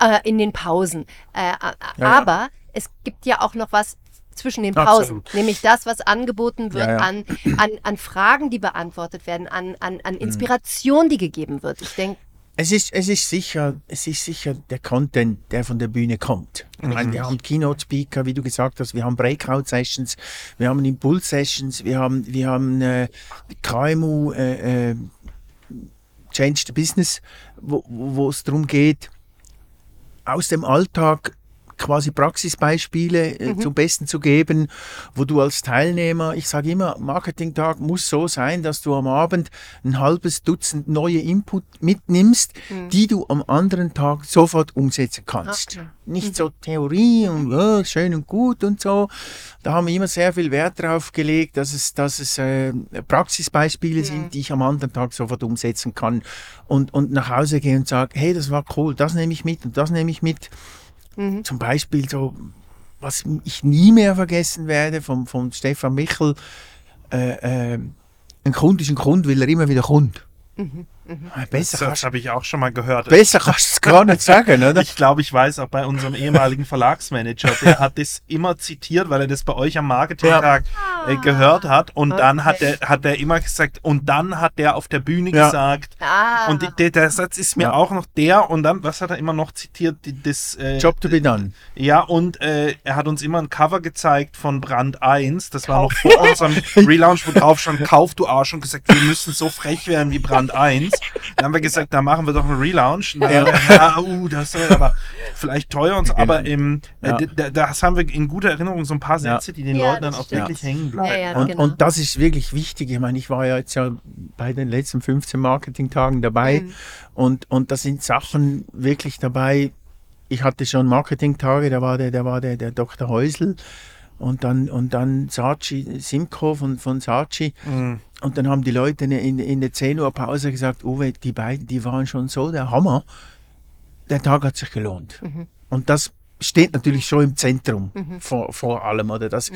Äh, in den Pausen. Äh, ja. Aber es gibt ja auch noch was zwischen den Pausen. Absolut. Nämlich das, was angeboten wird Ja, ja. An, an, an Fragen, die beantwortet werden, an, an, an Inspiration, die gegeben wird. Ich denke, Es ist, es ist sicher, es ist sicher der Content, der von der Bühne kommt. Ich meine, wir haben Keynote-Speaker, wie du gesagt hast, wir haben Breakout-Sessions, wir haben Impuls-Sessions, wir haben, wir haben äh, KMU, äh, äh, Change the Business, wo es darum geht, aus dem Alltag quasi Praxisbeispiele äh, zum Besten zu geben, wo du als Teilnehmer, ich sage immer, Marketingtag muss so sein, dass du am Abend ein halbes Dutzend neue Input mitnimmst, die du am anderen Tag sofort umsetzen kannst. Okay. Nicht so Theorie und ja, schön und gut und so. Da haben wir immer sehr viel Wert drauf gelegt, dass es, dass es äh, Praxisbeispiele sind, die ich am anderen Tag sofort umsetzen kann und, und nach Hause gehen und sage, hey, das war cool, das nehme ich mit und das nehme ich mit. Zum Beispiel so, was ich nie mehr vergessen werde, vom, von Stefan Michel, äh, äh, ein Kunde ist ein Kunde, weil er immer wieder kommt. Besser, Das, kannst, habe ich auch schon mal gehört. besser kannst du es gar nicht sagen, oder? Ich glaube, ich weiß auch bei unserem ehemaligen Verlagsmanager, der hat das immer zitiert, weil er das bei euch am Marketingtag äh, gehört hat. Und dann hat er hat er immer gesagt, und dann hat der auf der Bühne Ja. gesagt. ah, Und die, der, der Satz ist mir Ja. auch noch der. Und dann, was hat er immer noch zitiert? Die, das, äh, Job to be done. Ja, und äh, er hat uns immer ein Cover gezeigt von Brand 1. Das war noch vor unserem Relaunch, wo drauf stand, kauf du Arsch und gesagt, wir müssen so frech werden wie Brand 1. Dann haben wir gesagt, da machen wir doch einen Relaunch. Dann, ja. ja, uh, das ist aber vielleicht teuer und so. Aber ähm, Ja. äh, d- das haben wir in guter Erinnerung, so ein paar Ja. Sätze, die den Ja, Leuten dann auch stimmt. wirklich hängen bleiben. Ja, ja, Und, genau. und das ist wirklich wichtig. Ich meine, ich war ja jetzt ja bei den letzten 15 Marketingtagen dabei Mhm. und, und da sind Sachen wirklich dabei. Ich hatte schon Marketingtage, da war der, da war der, der Dr. Häusl und dann, und dann Saatchi, Simco von, von Saatchi. Mhm. Und dann haben die Leute in, in, in der 10 Uhr Pause gesagt, Uwe, die beiden, die waren schon so der Hammer. Der Tag hat sich gelohnt. Und das steht natürlich schon im Zentrum vor, vor allem, oder? Dass,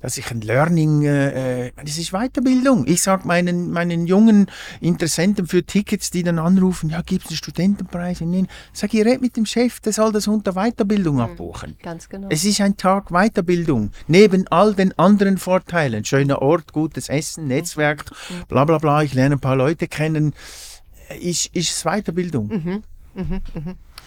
dass ich ein Learning, äh, äh, das ist Weiterbildung. Ich sage meinen, meinen jungen Interessenten für Tickets, die dann anrufen, ja, gibt es einen Studentenpreis? Nein. Sag ich, red mit dem Chef, der soll das unter Weiterbildung abbuchen. ganz genau. Es ist ein Tag Weiterbildung. Neben all den anderen Vorteilen. Schöner Ort, gutes Essen, Netzwerk, bla bla bla. Ich lerne ein paar Leute kennen. Ist, ist es Weiterbildung.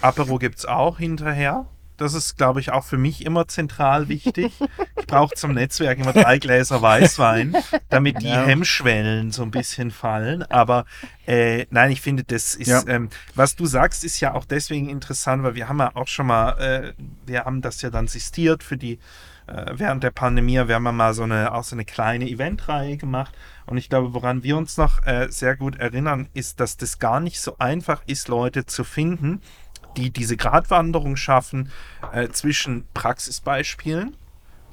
Apero gibt es auch hinterher. Das ist, glaube ich, auch für mich immer zentral wichtig. Ich brauche zum Netzwerk immer drei Gläser Weißwein, damit die Ja. Hemmschwellen so ein bisschen fallen. Aber äh, nein, ich finde, das ist, Ja. ähm, was du sagst, ist ja auch deswegen interessant, weil wir haben ja auch schon mal, äh, wir haben das ja dann sistiert für die, äh, während der Pandemie, wir haben ja mal so eine, auch so eine kleine Eventreihe gemacht. Und ich glaube, woran wir uns noch äh, sehr gut erinnern, ist, dass das gar nicht so einfach ist, Leute zu finden, die diese Gratwanderung schaffen äh, zwischen Praxisbeispielen,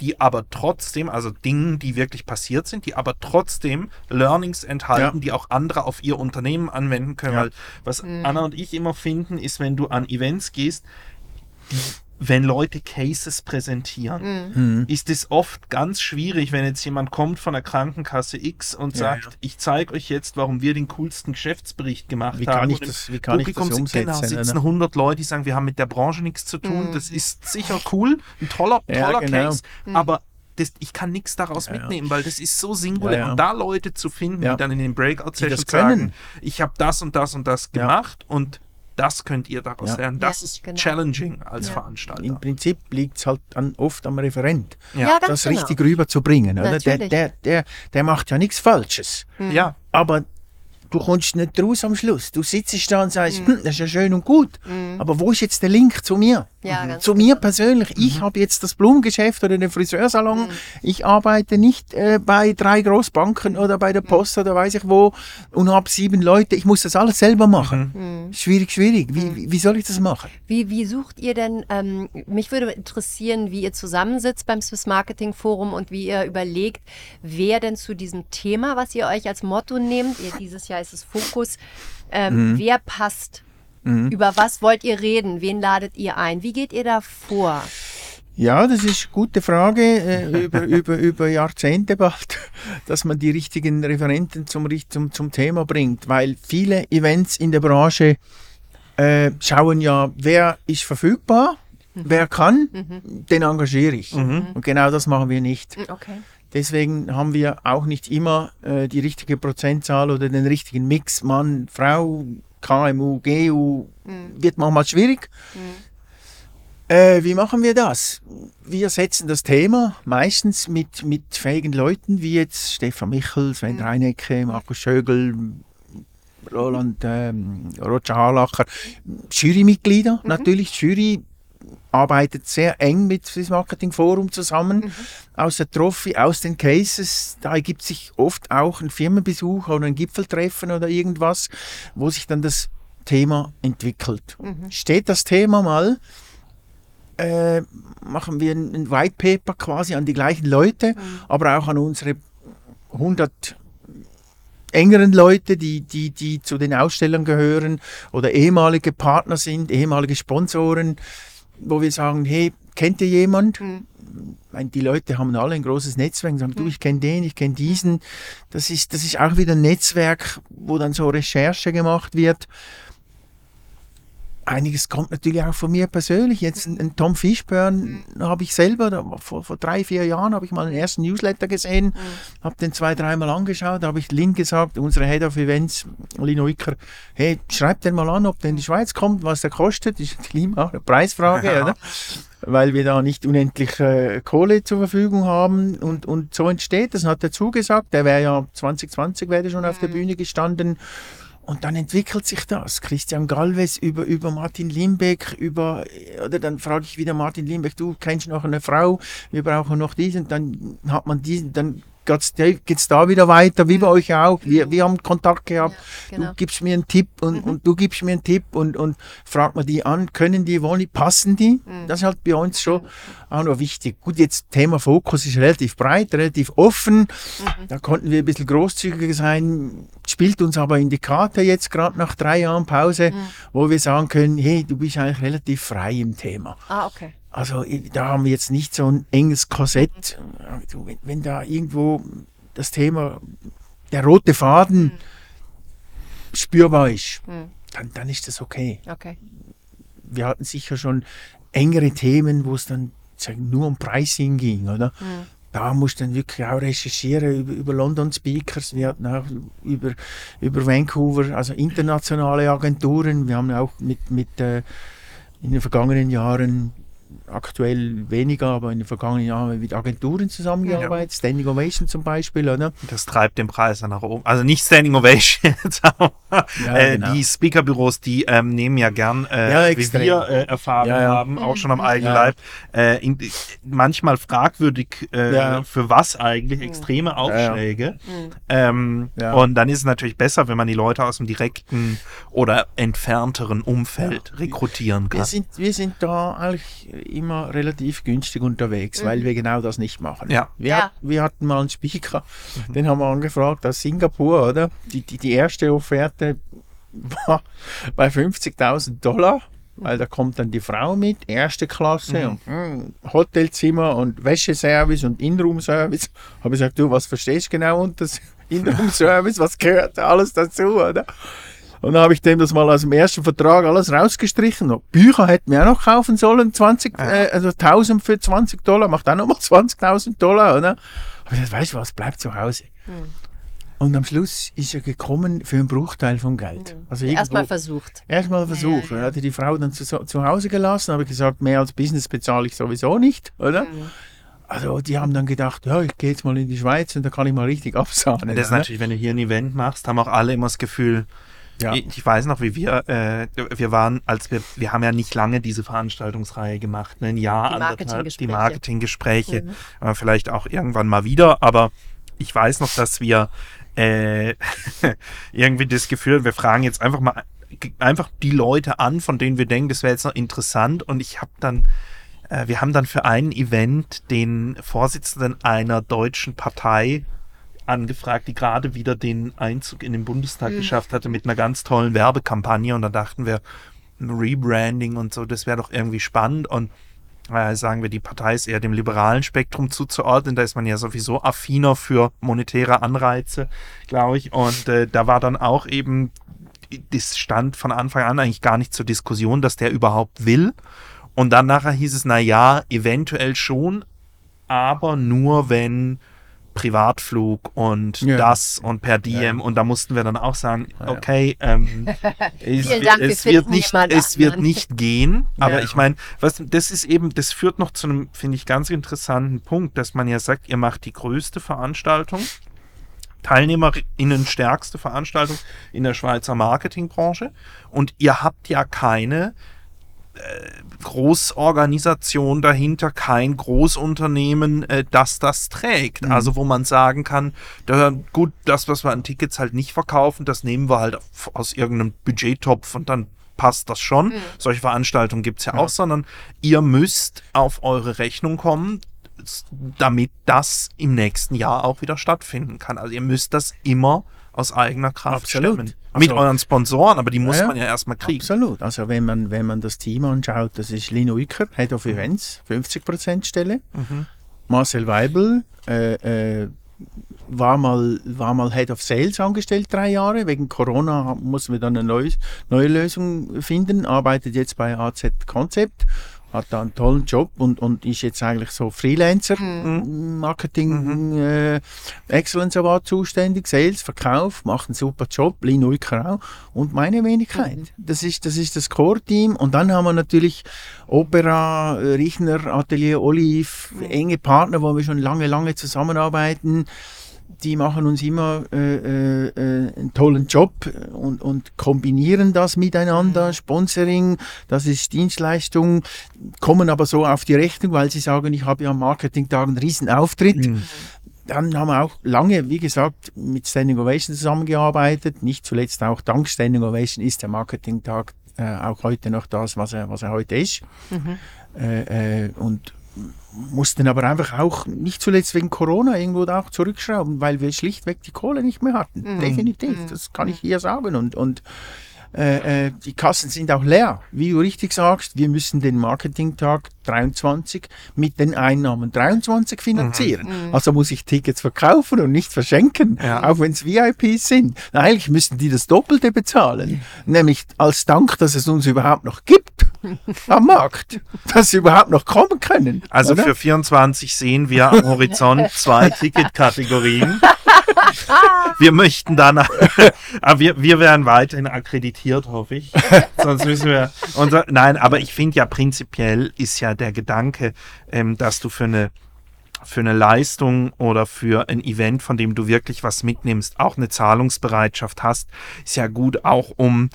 die aber trotzdem, also Dingen, die wirklich passiert sind, die aber trotzdem Learnings enthalten, Ja. die auch andere auf ihr Unternehmen anwenden können. Ja. Weil was Anna und ich immer finden, ist, wenn du an Events gehst, die, wenn Leute Cases präsentieren, ist es oft ganz schwierig, wenn jetzt jemand kommt von der Krankenkasse X und Ja, sagt, ja. ich zeige euch jetzt, warum wir den coolsten Geschäftsbericht gemacht Wie haben. das, wie kann ich das Publikum sind- umsetzen? Genau, sitzen oder? 100 Leute, die sagen, wir haben mit der Branche nichts zu tun. Das ist sicher cool, ein toller, Ja, toller genau. Case, aber das, ich kann nichts daraus Ja, ja. mitnehmen, weil das ist so singulär. Ja, ja. Und da Leute zu finden, Ja. die dann in den Breakout-Sessions sagen, ich habe das und das und das Ja. gemacht und das könnt ihr daraus Ja. lernen. Das Ja, ist genau. challenging als Ja. Veranstalter. Im Prinzip liegt es halt an, oft am Referent, Ja. Ja, ganz das genau. richtig rüberzubringen. Oder? Der, der, der, der macht ja nichts Falsches. ja. Aber du kommst nicht raus am Schluss. Du sitzt da und sagst, Mhm. hm, das ist ja schön und gut. Aber wo ist jetzt der Link zu mir? Ja, ganz Zu mir persönlich, ich habe jetzt das Blumengeschäft oder den Friseursalon, ich arbeite nicht äh, bei drei Großbanken oder bei der Post oder weiß ich wo und habe sieben Leute, ich muss das alles selber machen. Schwierig, schwierig. Wie, wie- wie soll ich das machen? Wie, wie sucht ihr denn, ähm, mich würde interessieren, wie ihr zusammensitzt beim Swiss Marketing Forum und wie ihr überlegt, wer denn zu diesem Thema, was ihr euch als Motto nehmt, ihr, dieses Jahr ist es Fokus, ähm, wer passt? Über was wollt ihr reden? Wen ladet ihr ein? Wie geht ihr da vor? Ja, das ist eine gute Frage äh, über, über, über Jahrzehnte bald, dass man die richtigen Referenten zum, zum, zum Thema bringt, weil viele Events in der Branche äh, schauen ja, wer ist verfügbar, wer kann, den engagiere ich. Und genau das machen wir nicht. Okay. Deswegen haben wir auch nicht immer äh, die richtige Prozentzahl oder den richtigen Mix. Mann, Frau, KMU, GU wird manchmal schwierig. Äh, wie machen wir das? Wir setzen das Thema meistens mit, mit fähigen Leuten, wie jetzt Stefan Michel, Sven Reinecke, Markus Schögel, Roland, ähm, Roger Harlacher, Jurymitglieder. Natürlich, die Jury arbeitet sehr eng mit Swiss Marketing Forum zusammen. Aus der Trophy, aus den Cases, da ergibt sich oft auch ein Firmenbesuch oder ein Gipfeltreffen oder irgendwas, wo sich dann das Thema entwickelt. Steht das Thema mal, äh, machen wir ein, White Paper quasi an die gleichen Leute, aber auch an unsere 100 engeren Leute, die, die, die zu den Ausstellern gehören oder ehemalige Partner sind, ehemalige Sponsoren, wo wir sagen, hey, kennt ihr jemand? Meine, die Leute haben alle ein großes Netzwerk und sagen, du, ich kenne den, ich kenne diesen. Das ist, das ist auch wieder ein Netzwerk, wo dann so Recherche gemacht wird. Einiges kommt natürlich auch von mir persönlich. Jetzt ein, Tom Fishburne habe ich selber, vor, vor drei, vier Jahren habe ich mal den ersten Newsletter gesehen, habe den zwei, dreimal angeschaut, da habe ich Lynn gesagt, unsere Head of Events, Lynn Uiker, hey, schreib den mal an, ob der in die Schweiz kommt, was der kostet, ist Klima, eine Preisfrage, Ja. oder? weil wir da nicht unendlich äh, Kohle zur Verfügung haben und, und so entsteht, das hat er zugesagt, der wäre ja 2020 wäre schon auf der Bühne gestanden und dann entwickelt sich das. Christian Galvez über, über Martin Limbeck, über, oder dann frage ich wieder Martin Limbeck, du kennst noch eine Frau, wir brauchen noch diesen, dann hat man diesen, dann geht's, geht's da wieder weiter, wie bei euch auch. Wir, wir haben Kontakt gehabt, Ja, genau. du gibst mir einen Tipp und, und du gibst mir einen Tipp und, und fragt man die an, können die, wollen die, passen die? Das ist halt bei uns schon auch noch wichtig. Gut, jetzt Thema Fokus ist relativ breit, relativ offen. Da konnten wir ein bisschen großzügiger sein, spielt uns aber in die Karte jetzt gerade nach drei Jahren Pause, wo wir sagen können, hey, du bist eigentlich relativ frei im Thema. Ah, okay. Also da haben wir jetzt nicht so ein enges Korsett. Wenn, wenn da irgendwo das Thema, der rote Faden spürbar ist, Hm. dann, dann ist das okay. Okay. Wir hatten sicher schon engere Themen, wo es dann sagen, nur um Pricing ging, oder? Da musst du dann wirklich auch recherchieren über, über London Speakers. Wir hatten auch über, über Vancouver, also internationale Agenturen. Wir haben auch mit, mit äh, in den vergangenen Jahren aktuell weniger, aber in den vergangenen Jahren haben wir mit Agenturen zusammengearbeitet, Standing Ovation zum Beispiel, oder? Das treibt den Preis dann nach oben. Also nicht Standing Ovation, aber Ja, äh, genau. die Speakerbüros, die ähm, nehmen ja gern, äh, Ja, wie wir äh, erfahren Ja, ja. haben, auch schon am eigenen Ja. Leib, äh, in, manchmal fragwürdig, äh, Ja. für was eigentlich, extreme Aufschläge. Ähm, Ja. Und dann ist es natürlich besser, wenn man die Leute aus dem direkten oder entfernteren Umfeld rekrutieren kann. Wir sind, wir sind da eigentlich immer relativ günstig unterwegs, weil wir genau das nicht machen. Ja. Wir, Ja. hat, wir hatten mal einen Speaker, den haben wir angefragt aus Singapur, oder? Die, die, die erste Offerte war bei 50.000 Dollar, weil da kommt dann die Frau mit, erste Klasse und mm, Hotelzimmer und Wäscheservice und Inroom-Service. Habe ich gesagt, du, was verstehst du genau unter Inroom-Service? Was gehört da alles dazu, oder? Und dann habe ich dem das mal aus dem ersten Vertrag alles rausgestrichen. Noch Bücher hätten wir auch noch kaufen sollen, 20, äh, also 1000 für 20 Dollar, macht auch nochmal 20.000 Dollar, oder? Aber ich gesagt, weißt du was, bleib zu Hause. Und am Schluss ist er gekommen für einen Bruchteil vom Geld. Also Erstmal versucht. Erstmal versucht. Ja, ja. Er hatte die Frau dann zu, zu Hause gelassen, habe ich gesagt, mehr als Business bezahle ich sowieso nicht, oder? Also die haben dann gedacht, ja, ich gehe jetzt mal in die Schweiz und da kann ich mal richtig absahnen. Das ist natürlich, wenn du hier ein Event machst, haben auch alle immer das Gefühl, Ja. Ich, ich weiß noch, wie wir, äh, wir waren, als wir, wir haben ja nicht lange diese Veranstaltungsreihe gemacht, ne? ein Jahr, Die anderthalb, Marketinggespräche. die Marketinggespräche, äh, vielleicht auch irgendwann mal wieder, aber ich weiß noch, dass wir äh, irgendwie das Gefühl, wir fragen jetzt einfach mal einfach die Leute an, von denen wir denken, das wäre jetzt noch interessant und ich habe dann äh, wir haben dann für ein Event den Vorsitzenden einer deutschen Partei angefragt, die gerade wieder den Einzug in den Bundestag geschafft hatte mit einer ganz tollen Werbekampagne. Und da dachten wir, ein Rebranding und so, das wäre doch irgendwie spannend. Und äh, sagen wir, die Partei ist eher dem liberalen Spektrum zuzuordnen. Da ist man ja sowieso affiner für monetäre Anreize, glaube ich. Und äh, da war dann auch eben, das stand von Anfang an eigentlich gar nicht zur Diskussion, dass der überhaupt will. Und dann nachher hieß es, na ja, eventuell schon, aber nur wenn Privatflug und Ja. das und per DM und da mussten wir dann auch sagen, Ja. okay, ähm, es, Vielen Dank, wir es wird finden nicht, es wird nicht gehen, aber Ja. ich meine, was das ist eben, das führt noch zu einem, finde ich, ganz interessanten Punkt, dass man ja sagt, ihr macht die größte Veranstaltung, TeilnehmerInnen stärkste Veranstaltung in der Schweizer Marketingbranche und ihr habt ja keine Großorganisation dahinter, kein Großunternehmen, äh, das das trägt. Also wo man sagen kann, da, gut, das, was wir an Tickets halt nicht verkaufen, das nehmen wir halt aus irgendeinem Budgettopf und dann passt das schon. Solche Veranstaltungen gibt's ja, auch, sondern ihr müsst auf eure Rechnung kommen, damit das im nächsten Jahr auch wieder stattfinden kann. Also ihr müsst das immer aus eigener Kraft Absolut. stemmen. Mit Also- euren Sponsoren, aber die muss Ja, man ja erstmal kriegen. Absolut. Also wenn man, wenn man das Team anschaut, das ist Lino Uiker, Head of Events, 50% Stelle. Marcel Weibel äh, äh, war, mal, war mal Head of Sales angestellt, drei Jahre. Wegen Corona mussten wir dann eine neue, neue Lösung finden. Arbeitet jetzt bei AZ Concept. Hat da einen tollen Job und, und ist jetzt eigentlich so Freelancer, Marketing, äh, Excellence Award zuständig, Sales, Verkauf, macht einen super Job, Lino Uiker auch und meine Wenigkeit. Das ist das, ist das Core-Team und dann haben wir natürlich Opera, Richner, Atelier Olive, enge Partner, wo wir schon lange, lange zusammenarbeiten. Die machen uns immer äh, äh, äh, einen tollen Job und, und kombinieren das miteinander. Sponsoring, das ist Dienstleistung, kommen aber so auf die Rechnung, weil sie sagen, ich habe ja am Marketingtag einen riesen Auftritt. Dann haben wir auch lange, wie gesagt, mit Standing Ovation zusammengearbeitet. Nicht zuletzt auch dank Standing Ovation ist der Marketingtag äh, auch heute noch das, was er, was er heute ist. Äh, äh, und mussten aber einfach auch nicht zuletzt wegen Corona irgendwo da auch zurückschrauben, weil wir schlichtweg die Kohle nicht mehr hatten. Definitiv, das kann ich hier sagen. Und, und äh, äh, die Kassen sind auch leer. Wie du richtig sagst, wir müssen den Marketingtag 23 mit den Einnahmen 23 finanzieren. Also muss ich Tickets verkaufen und nicht verschenken, Ja. auch wenn es VIPs sind. Na, eigentlich müssten die das Doppelte bezahlen. Nämlich als Dank, dass es uns überhaupt noch gibt am Markt, dass sie überhaupt noch kommen können. Also oder? für 24 sehen wir am Horizont zwei Ticketkategorien. Wir möchten danach, aber wir, wir werden weiterhin akkreditiert, hoffe ich. Sonst müssen wir unser, nein, aber ich finde ja prinzipiell ist ja der Gedanke, ähm, dass du für eine für eine Leistung oder für ein Event, von dem du wirklich was mitnimmst, auch eine Zahlungsbereitschaft hast, ist ja gut auch um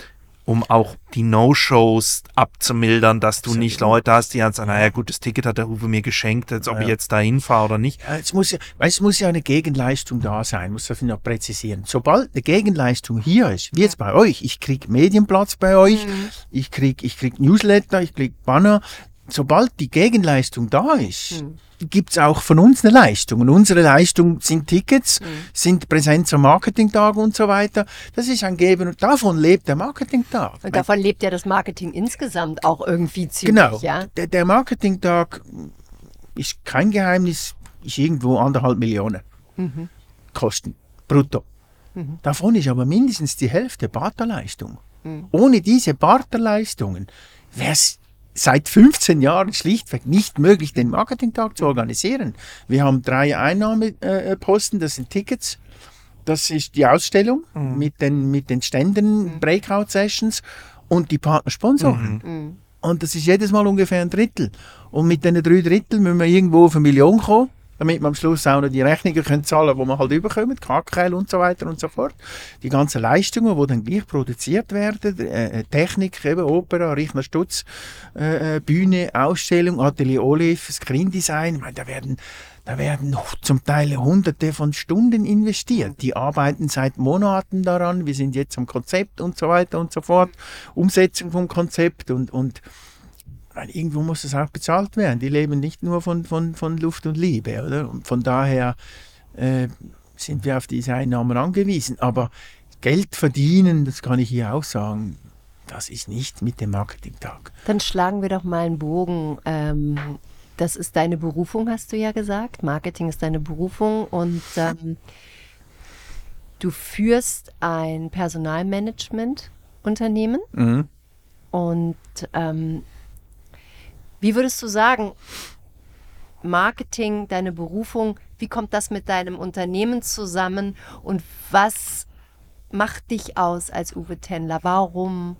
um auch die No-Shows abzumildern, dass du nicht Leute hast, die dann sagen, naja gut, das Ticket hat der Uwe mir geschenkt, als ob ich jetzt da hinfahre oder nicht. Ja, Es muss, ja, weißt, es muss ja eine Gegenleistung da sein, muss das noch präzisieren. Sobald eine Gegenleistung hier ist, wie jetzt bei euch, ich krieg Medienplatz bei euch, ich krieg, ich krieg Newsletter, ich krieg Banner, sobald die Gegenleistung da ist, gibt's auch von uns eine Leistung. Und unsere Leistung sind Tickets, sind Präsenz am Marketingtag und so weiter. Das ist ein Geben und davon lebt der Marketingtag. Und davon lebt ja das Marketing insgesamt auch irgendwie ziemlich, Genau. ja. Der, der Marketingtag ist kein Geheimnis, ist irgendwo anderthalb Millionen Kosten brutto. Davon ist aber mindestens die Hälfte Barterleistung. Ohne diese Barterleistungen wäre es seit 15 Jahren schlichtweg nicht möglich, den Marketingtag zu organisieren. Wir haben drei Einnahmeposten, das sind Tickets, das ist die Ausstellung mit, den, mit den Ständen, Breakout-Sessions und die Partnersponsoren. Und das ist jedes Mal ungefähr ein Drittel. Und mit diesen drei Drittel müssen wir irgendwo auf eine Million kommen. Damit man am Schluss auch noch die Rechnungen können zahlen können, die man halt überkommt, KKL und so weiter und so fort. Die ganzen Leistungen, die dann gleich produziert werden, äh, Technik, eben Opera, Richner Stutz, äh, äh Bühne, Ausstellung, Atelier Olive, Screen-Design, ich meine, da werden da werden zum Teil hunderte von Stunden investiert. Die arbeiten seit Monaten daran. Wir sind jetzt am Konzept und so weiter und so fort. Umsetzung vom Konzept und, und irgendwo muss es auch bezahlt werden. Die leben nicht nur von, von, von Luft und Liebe, oder? Und von daher äh, sind wir auf diese Einnahmen angewiesen. Aber Geld verdienen, das kann ich hier auch sagen, das ist nicht mit dem Marketingtag. Dann schlagen wir doch mal einen Bogen ähm, das ist deine Berufung, hast du ja gesagt. Marketing ist deine Berufung und ähm, du führst ein Personalmanagement-Unternehmen. Mhm. Und ähm, wie würdest du sagen, Marketing, deine Berufung, wie kommt das mit deinem Unternehmen zusammen und was macht dich aus als Uwe Tendler? Warum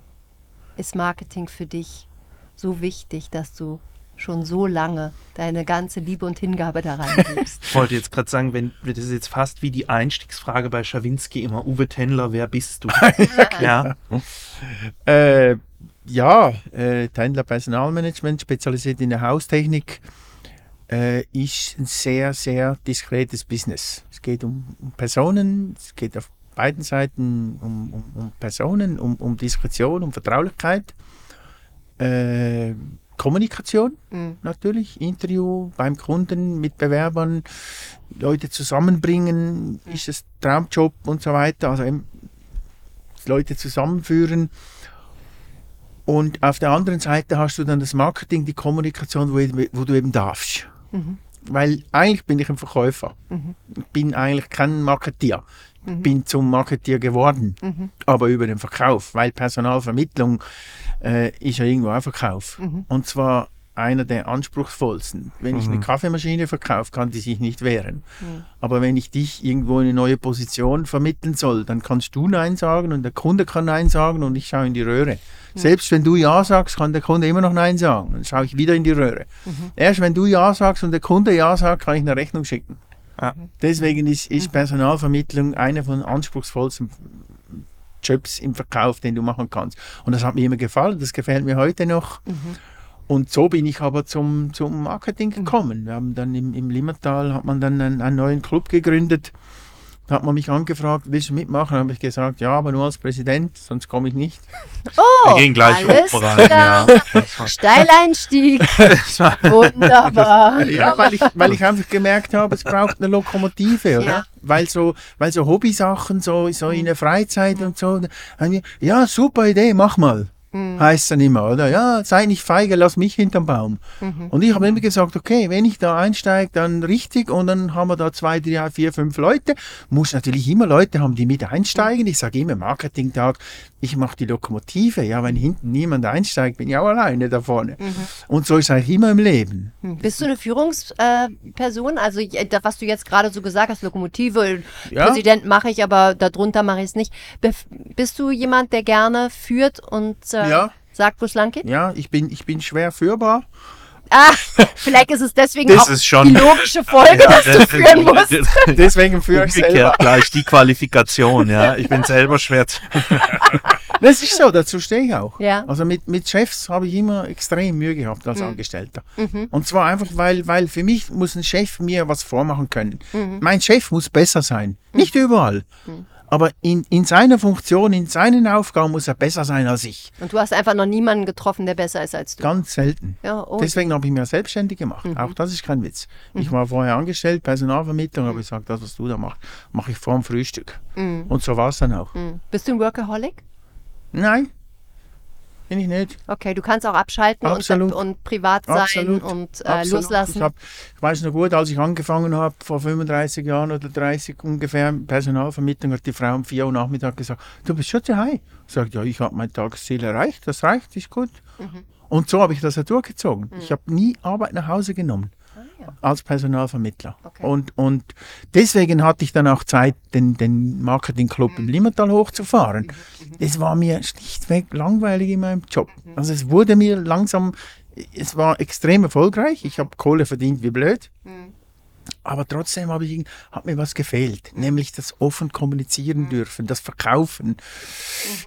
ist Marketing für dich so wichtig, dass du schon so lange deine ganze Liebe und Hingabe da reingibst. Ich wollte jetzt gerade sagen, wenn das ist jetzt fast wie die Einstiegsfrage bei Schawinski immer, Uwe Tendler, wer bist du? ja. Äh, ja, äh, Tendler Personalmanagement, spezialisiert in der Haustechnik, äh, ist ein sehr, sehr diskretes Business. Es geht um, um Personen, es geht auf beiden Seiten um, um, um Personen, um, um Diskretion, um Vertraulichkeit. Äh, Kommunikation mhm. natürlich, Interview beim Kunden, mit Bewerbern, Leute zusammenbringen, mhm. ist es Traumjob und so weiter, also eben Leute zusammenführen. Und auf der anderen Seite hast du dann das Marketing, die Kommunikation, wo, wo du eben darfst. Mhm. Weil eigentlich bin ich ein Verkäufer. Mhm. Ich bin eigentlich kein Marketier. Ich mhm. bin zum Marketier geworden, mhm. aber über den Verkauf, weil Personalvermittlung äh, ist ja irgendwo ein Verkauf. Mhm. Und zwar einer der anspruchsvollsten. Wenn mhm. ich eine mhm. Kaffeemaschine verkaufe, kann die sich nicht wehren. Mhm. Aber wenn ich dich irgendwo in eine neue Position vermitteln soll, dann kannst du Nein sagen und der Kunde kann Nein sagen und ich schaue in die Röhre. Mhm. Selbst wenn du Ja sagst, kann der Kunde immer noch Nein sagen. Dann schaue ich wieder in die Röhre. Mhm. Erst wenn du Ja sagst und der Kunde Ja sagt, kann ich eine Rechnung schicken. Ja. Deswegen ist, ist Personalvermittlung eine von anspruchsvollsten Jobs im Verkauf, den du machen kannst. Und das hat mir immer gefallen, das gefällt mir heute noch. Mhm. Und so bin ich aber zum, zum Marketing mhm. gekommen. Wir haben dann im, im Limmertal hat man dann einen, einen neuen Club gegründet da hat man mich angefragt, willst du mitmachen? Dann habe ich gesagt, ja, aber nur als Präsident, sonst komme ich nicht. Oh, Wir gehen gleich rein. Ja. Steileinstieg. Wunderbar. Ja, weil ich, weil ich einfach gemerkt habe, es braucht eine Lokomotive, oder? Ja. Weil so, weil so Hobbysachen, so, so in der Freizeit und so, ja, super Idee, mach mal. Mhm. Heißt dann immer, oder? Ja, sei nicht feige, lass mich hinterm Baum. Mhm. Und ich habe immer gesagt, okay, wenn ich da einsteige, dann richtig und dann haben wir da zwei, drei, vier, fünf Leute. Muss natürlich immer Leute haben, die mit einsteigen. Ich sage immer, Marketingtag, ich mache die Lokomotive. Ja, wenn hinten niemand einsteigt, bin ich auch alleine da vorne. Mhm. Und so ist es eigentlich immer im Leben. Hm. Bist du eine Führungsperson? also, was du jetzt gerade so gesagt hast, Lokomotive, ja. Präsident mache ich, aber darunter mache ich es nicht. Bist du jemand, der gerne führt und äh, ja. sagt, wo es lang geht? Ja, ich bin, ich bin schwer führbar. Ah, vielleicht ist es deswegen das auch ist schon, die logische Folge, ja, dass du führen musst. Deswegen führe ich selber. gleich die Qualifikation, ja. Ich bin selber schwer Das ist so, dazu stehe ich auch. Ja. Also mit, mit Chefs habe ich immer extrem Mühe gehabt als mhm. Angestellter. Mhm. Und zwar einfach, weil, weil für mich muss ein Chef mir was vormachen können. Mhm. Mein Chef muss besser sein. Nicht überall. Aber in, in seiner Funktion, in seinen Aufgaben muss er besser sein als ich. Und du hast einfach noch niemanden getroffen, der besser ist als du? Ganz selten. Ja, oh. Deswegen habe ich mich selbstständig gemacht. Mhm. Auch das ist kein Witz. Mhm. Ich war vorher angestellt, Personalvermittlung, mhm. habe gesagt, das, was du da machst, mache ich vor dem Frühstück. Mhm. Und so war es dann auch. Mhm. Bist du ein Workaholic? Nein, bin ich nicht. Okay, du kannst auch abschalten und, und, privat sein Absolut. und äh, loslassen. Ich, hab, ich, weiß noch gut, als ich angefangen habe, vor 35 Jahren oder 30 ungefähr, Personalvermittlung, hat die Frau um 4 Uhr Nachmittag gesagt, du bist schon zu high. Ich sagte, ja, ich habe mein Tagesziel erreicht, das reicht, ist gut. Mhm. Und so habe ich das ja durchgezogen. Mhm. Ich habe nie Arbeit nach Hause genommen als Personalvermittler. Okay. Und, und deswegen hatte ich dann auch Zeit, den, den Marketingclub mhm. im Limmertal hochzufahren. Mhm. Es war mir schlichtweg langweilig in meinem Job. Mhm. Also es wurde mir langsam, es war extrem erfolgreich. Ich habe Kohle verdient wie blöd. Mhm. Aber trotzdem habe ich, hat mir was gefehlt, nämlich das offen kommunizieren dürfen, das Verkaufen.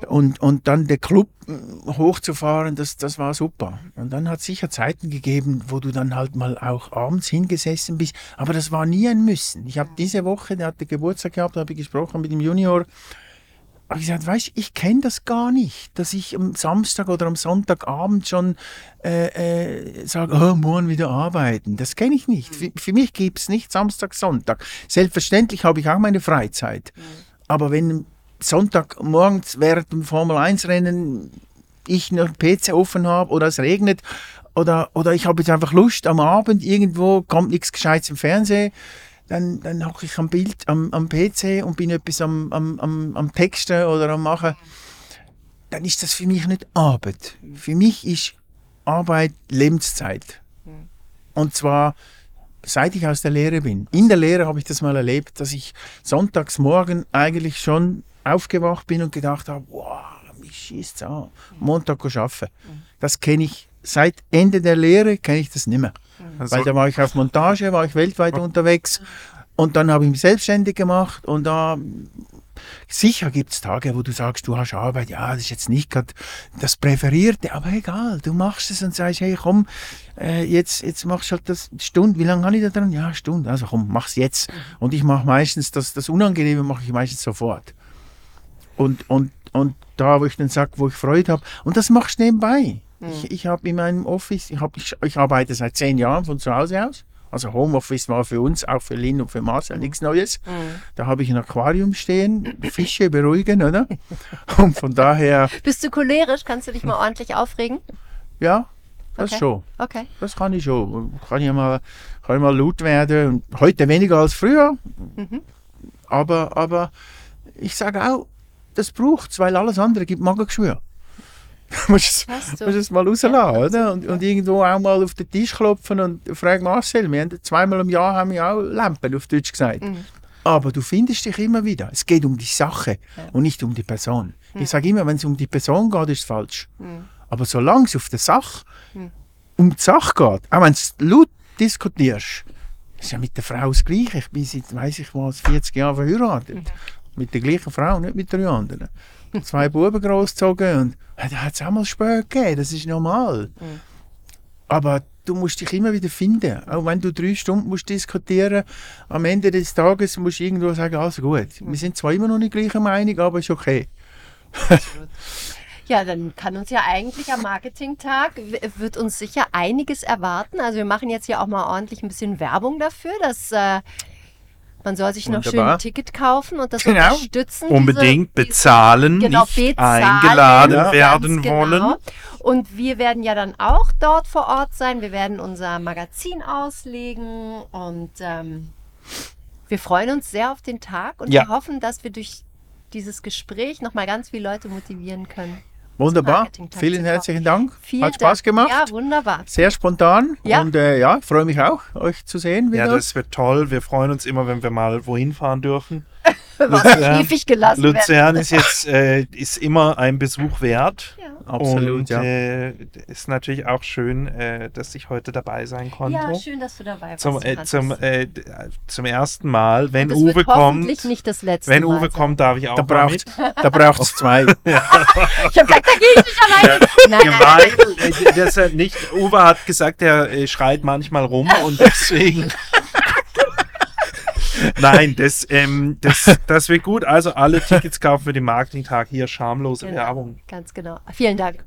Und, und dann der Club äh, hochzufahren, das, das war super. Und dann hat es sicher Zeiten gegeben, wo du dann halt mal auch abends hingesessen bist, aber das war nie ein Müssen. Ich habe diese Woche, der hatte Geburtstag gehabt, da habe ich gesprochen mit dem Junior, habe ich gesagt, weißt ich kenne das gar nicht, dass ich am Samstag oder am Sonntagabend schon äh, äh, sage, oh, morgen wieder arbeiten. Das kenne ich nicht. Für, für mich gibt es nicht Samstag, Sonntag. Selbstverständlich habe ich auch meine Freizeit. Mhm. Aber wenn Sonntag morgens während dem Formel 1 Rennen ich noch PC offen habe oder es regnet oder, oder ich habe jetzt einfach Lust am Abend irgendwo, kommt nichts Gescheites im Fernsehen, dann, dann hocke ich am Bild, am, am PC und bin etwas am, am, am, am Texten oder am Machen, dann ist das für mich nicht Arbeit. Für mich ist Arbeit Lebenszeit. Und zwar seit ich aus der Lehre bin. In der Lehre habe ich das mal erlebt, dass ich sonntags morgen eigentlich schon aufgewacht bin und gedacht habe, wow, mich schießt an, Montag arbeiten. Das kenne ich seit Ende der Lehre, kenne ich das nicht mehr. Also Weil da war ich auf Montage, war ich weltweit oh. unterwegs und dann habe ich mich selbstständig gemacht und da Sicher gibt es Tage, wo du sagst, du hast Arbeit, ja, das ist jetzt nicht gerade das Präferierte, aber egal, du machst es und sagst, hey, komm, äh, jetzt, jetzt machst du halt das Stunde. Wie lange habe ich da dran? Ja, Stunde. Also komm, mach's jetzt. Mhm. Und ich mache meistens das, das Unangenehme mache ich meistens sofort. Und, und, und da, wo ich dann sage, wo ich Freude habe. Und das machst du nebenbei. Mhm. Ich, ich habe in meinem Office, ich, hab, ich, ich arbeite seit zehn Jahren von zu Hause aus. Also Homeoffice war für uns, auch für Lynn und für Marcel nichts Neues. Mhm. Da habe ich ein Aquarium stehen, Fische beruhigen, oder? Und von daher... Bist du cholerisch? Kannst du dich mal ordentlich aufregen? Ja, das okay. schon. Okay. Das kann ich schon. Kann ich mal, kann ich mal laut werden. Heute weniger als früher. Mhm. Aber, aber ich sage auch, das braucht es, weil alles andere gibt Magengeschwür. musst du es mal rauslassen, ja, oder? Und, und, irgendwo auch mal auf den Tisch klopfen und fragen, Marcel, wir haben zweimal im Jahr haben wir auch Lampen, auf Deutsch gesagt. Mhm. Aber du findest dich immer wieder. Es geht um die Sache ja. und nicht um die Person. Mhm. Ich sage immer, wenn es um die Person geht, ist es falsch. Mhm. Aber solange es auf der Sache mhm. um die Sache geht, auch wenn du laut diskutierst, ist ja mit der Frau das Gleiche. Ich bin seit, weiß ich was, 40 Jahren verheiratet. Mhm. Mit der gleichen Frau, nicht mit der anderen zwei Buben großgezogen und da hat es auch mal spät gegeben, das ist normal. Mhm. Aber du musst dich immer wieder finden. Auch wenn du drei Stunden musst diskutieren am Ende des Tages musst du irgendwo sagen, also gut, mhm. wir sind zwar immer noch nicht gleicher Meinung, aber ist okay. Ja, dann kann uns ja eigentlich am Marketingtag, wird uns sicher einiges erwarten. Also wir machen jetzt hier auch mal ordentlich ein bisschen Werbung dafür, dass äh, man soll sich Wunderbar. noch schön ein Ticket kaufen und das genau. unterstützen. Unbedingt diese, bezahlen, genau, nicht bezahlen, eingeladen werden genau. wollen. Und wir werden ja dann auch dort vor Ort sein. Wir werden unser Magazin auslegen und ähm, wir freuen uns sehr auf den Tag und ja. wir hoffen, dass wir durch dieses Gespräch nochmal ganz viele Leute motivieren können. Wunderbar. Vielen herzlichen Dank. Vielen Hat Spaß gemacht. Ja, wunderbar. Sehr spontan. Ja. Und äh, ja, freue mich auch, euch zu sehen. Wieder. Ja, das wird toll. Wir freuen uns immer, wenn wir mal wohin fahren dürfen. Luzern, gelassen Luzern ist jetzt äh, ist immer ein Besuch wert. Ja. Absolut, und, ja. Äh, ist natürlich auch schön, äh, dass ich heute dabei sein konnte. Ja, schön, dass du dabei warst. Zum, äh, zum, äh, zum ersten Mal, wenn Uwe kommt. nicht das letzte Wenn Uwe kommt, darf ich auch da braucht, Da braucht es zwei. ja. Ich habe gesagt, da gehe ich nicht allein. Ja, Nein. Gemein, äh, nicht, Uwe hat gesagt, er äh, schreit manchmal rum und deswegen. Nein, das, ähm, das, das wird gut. Also alle Tickets kaufen für den Marketingtag hier. Schamlose genau, Werbung. Ganz genau. Vielen Dank.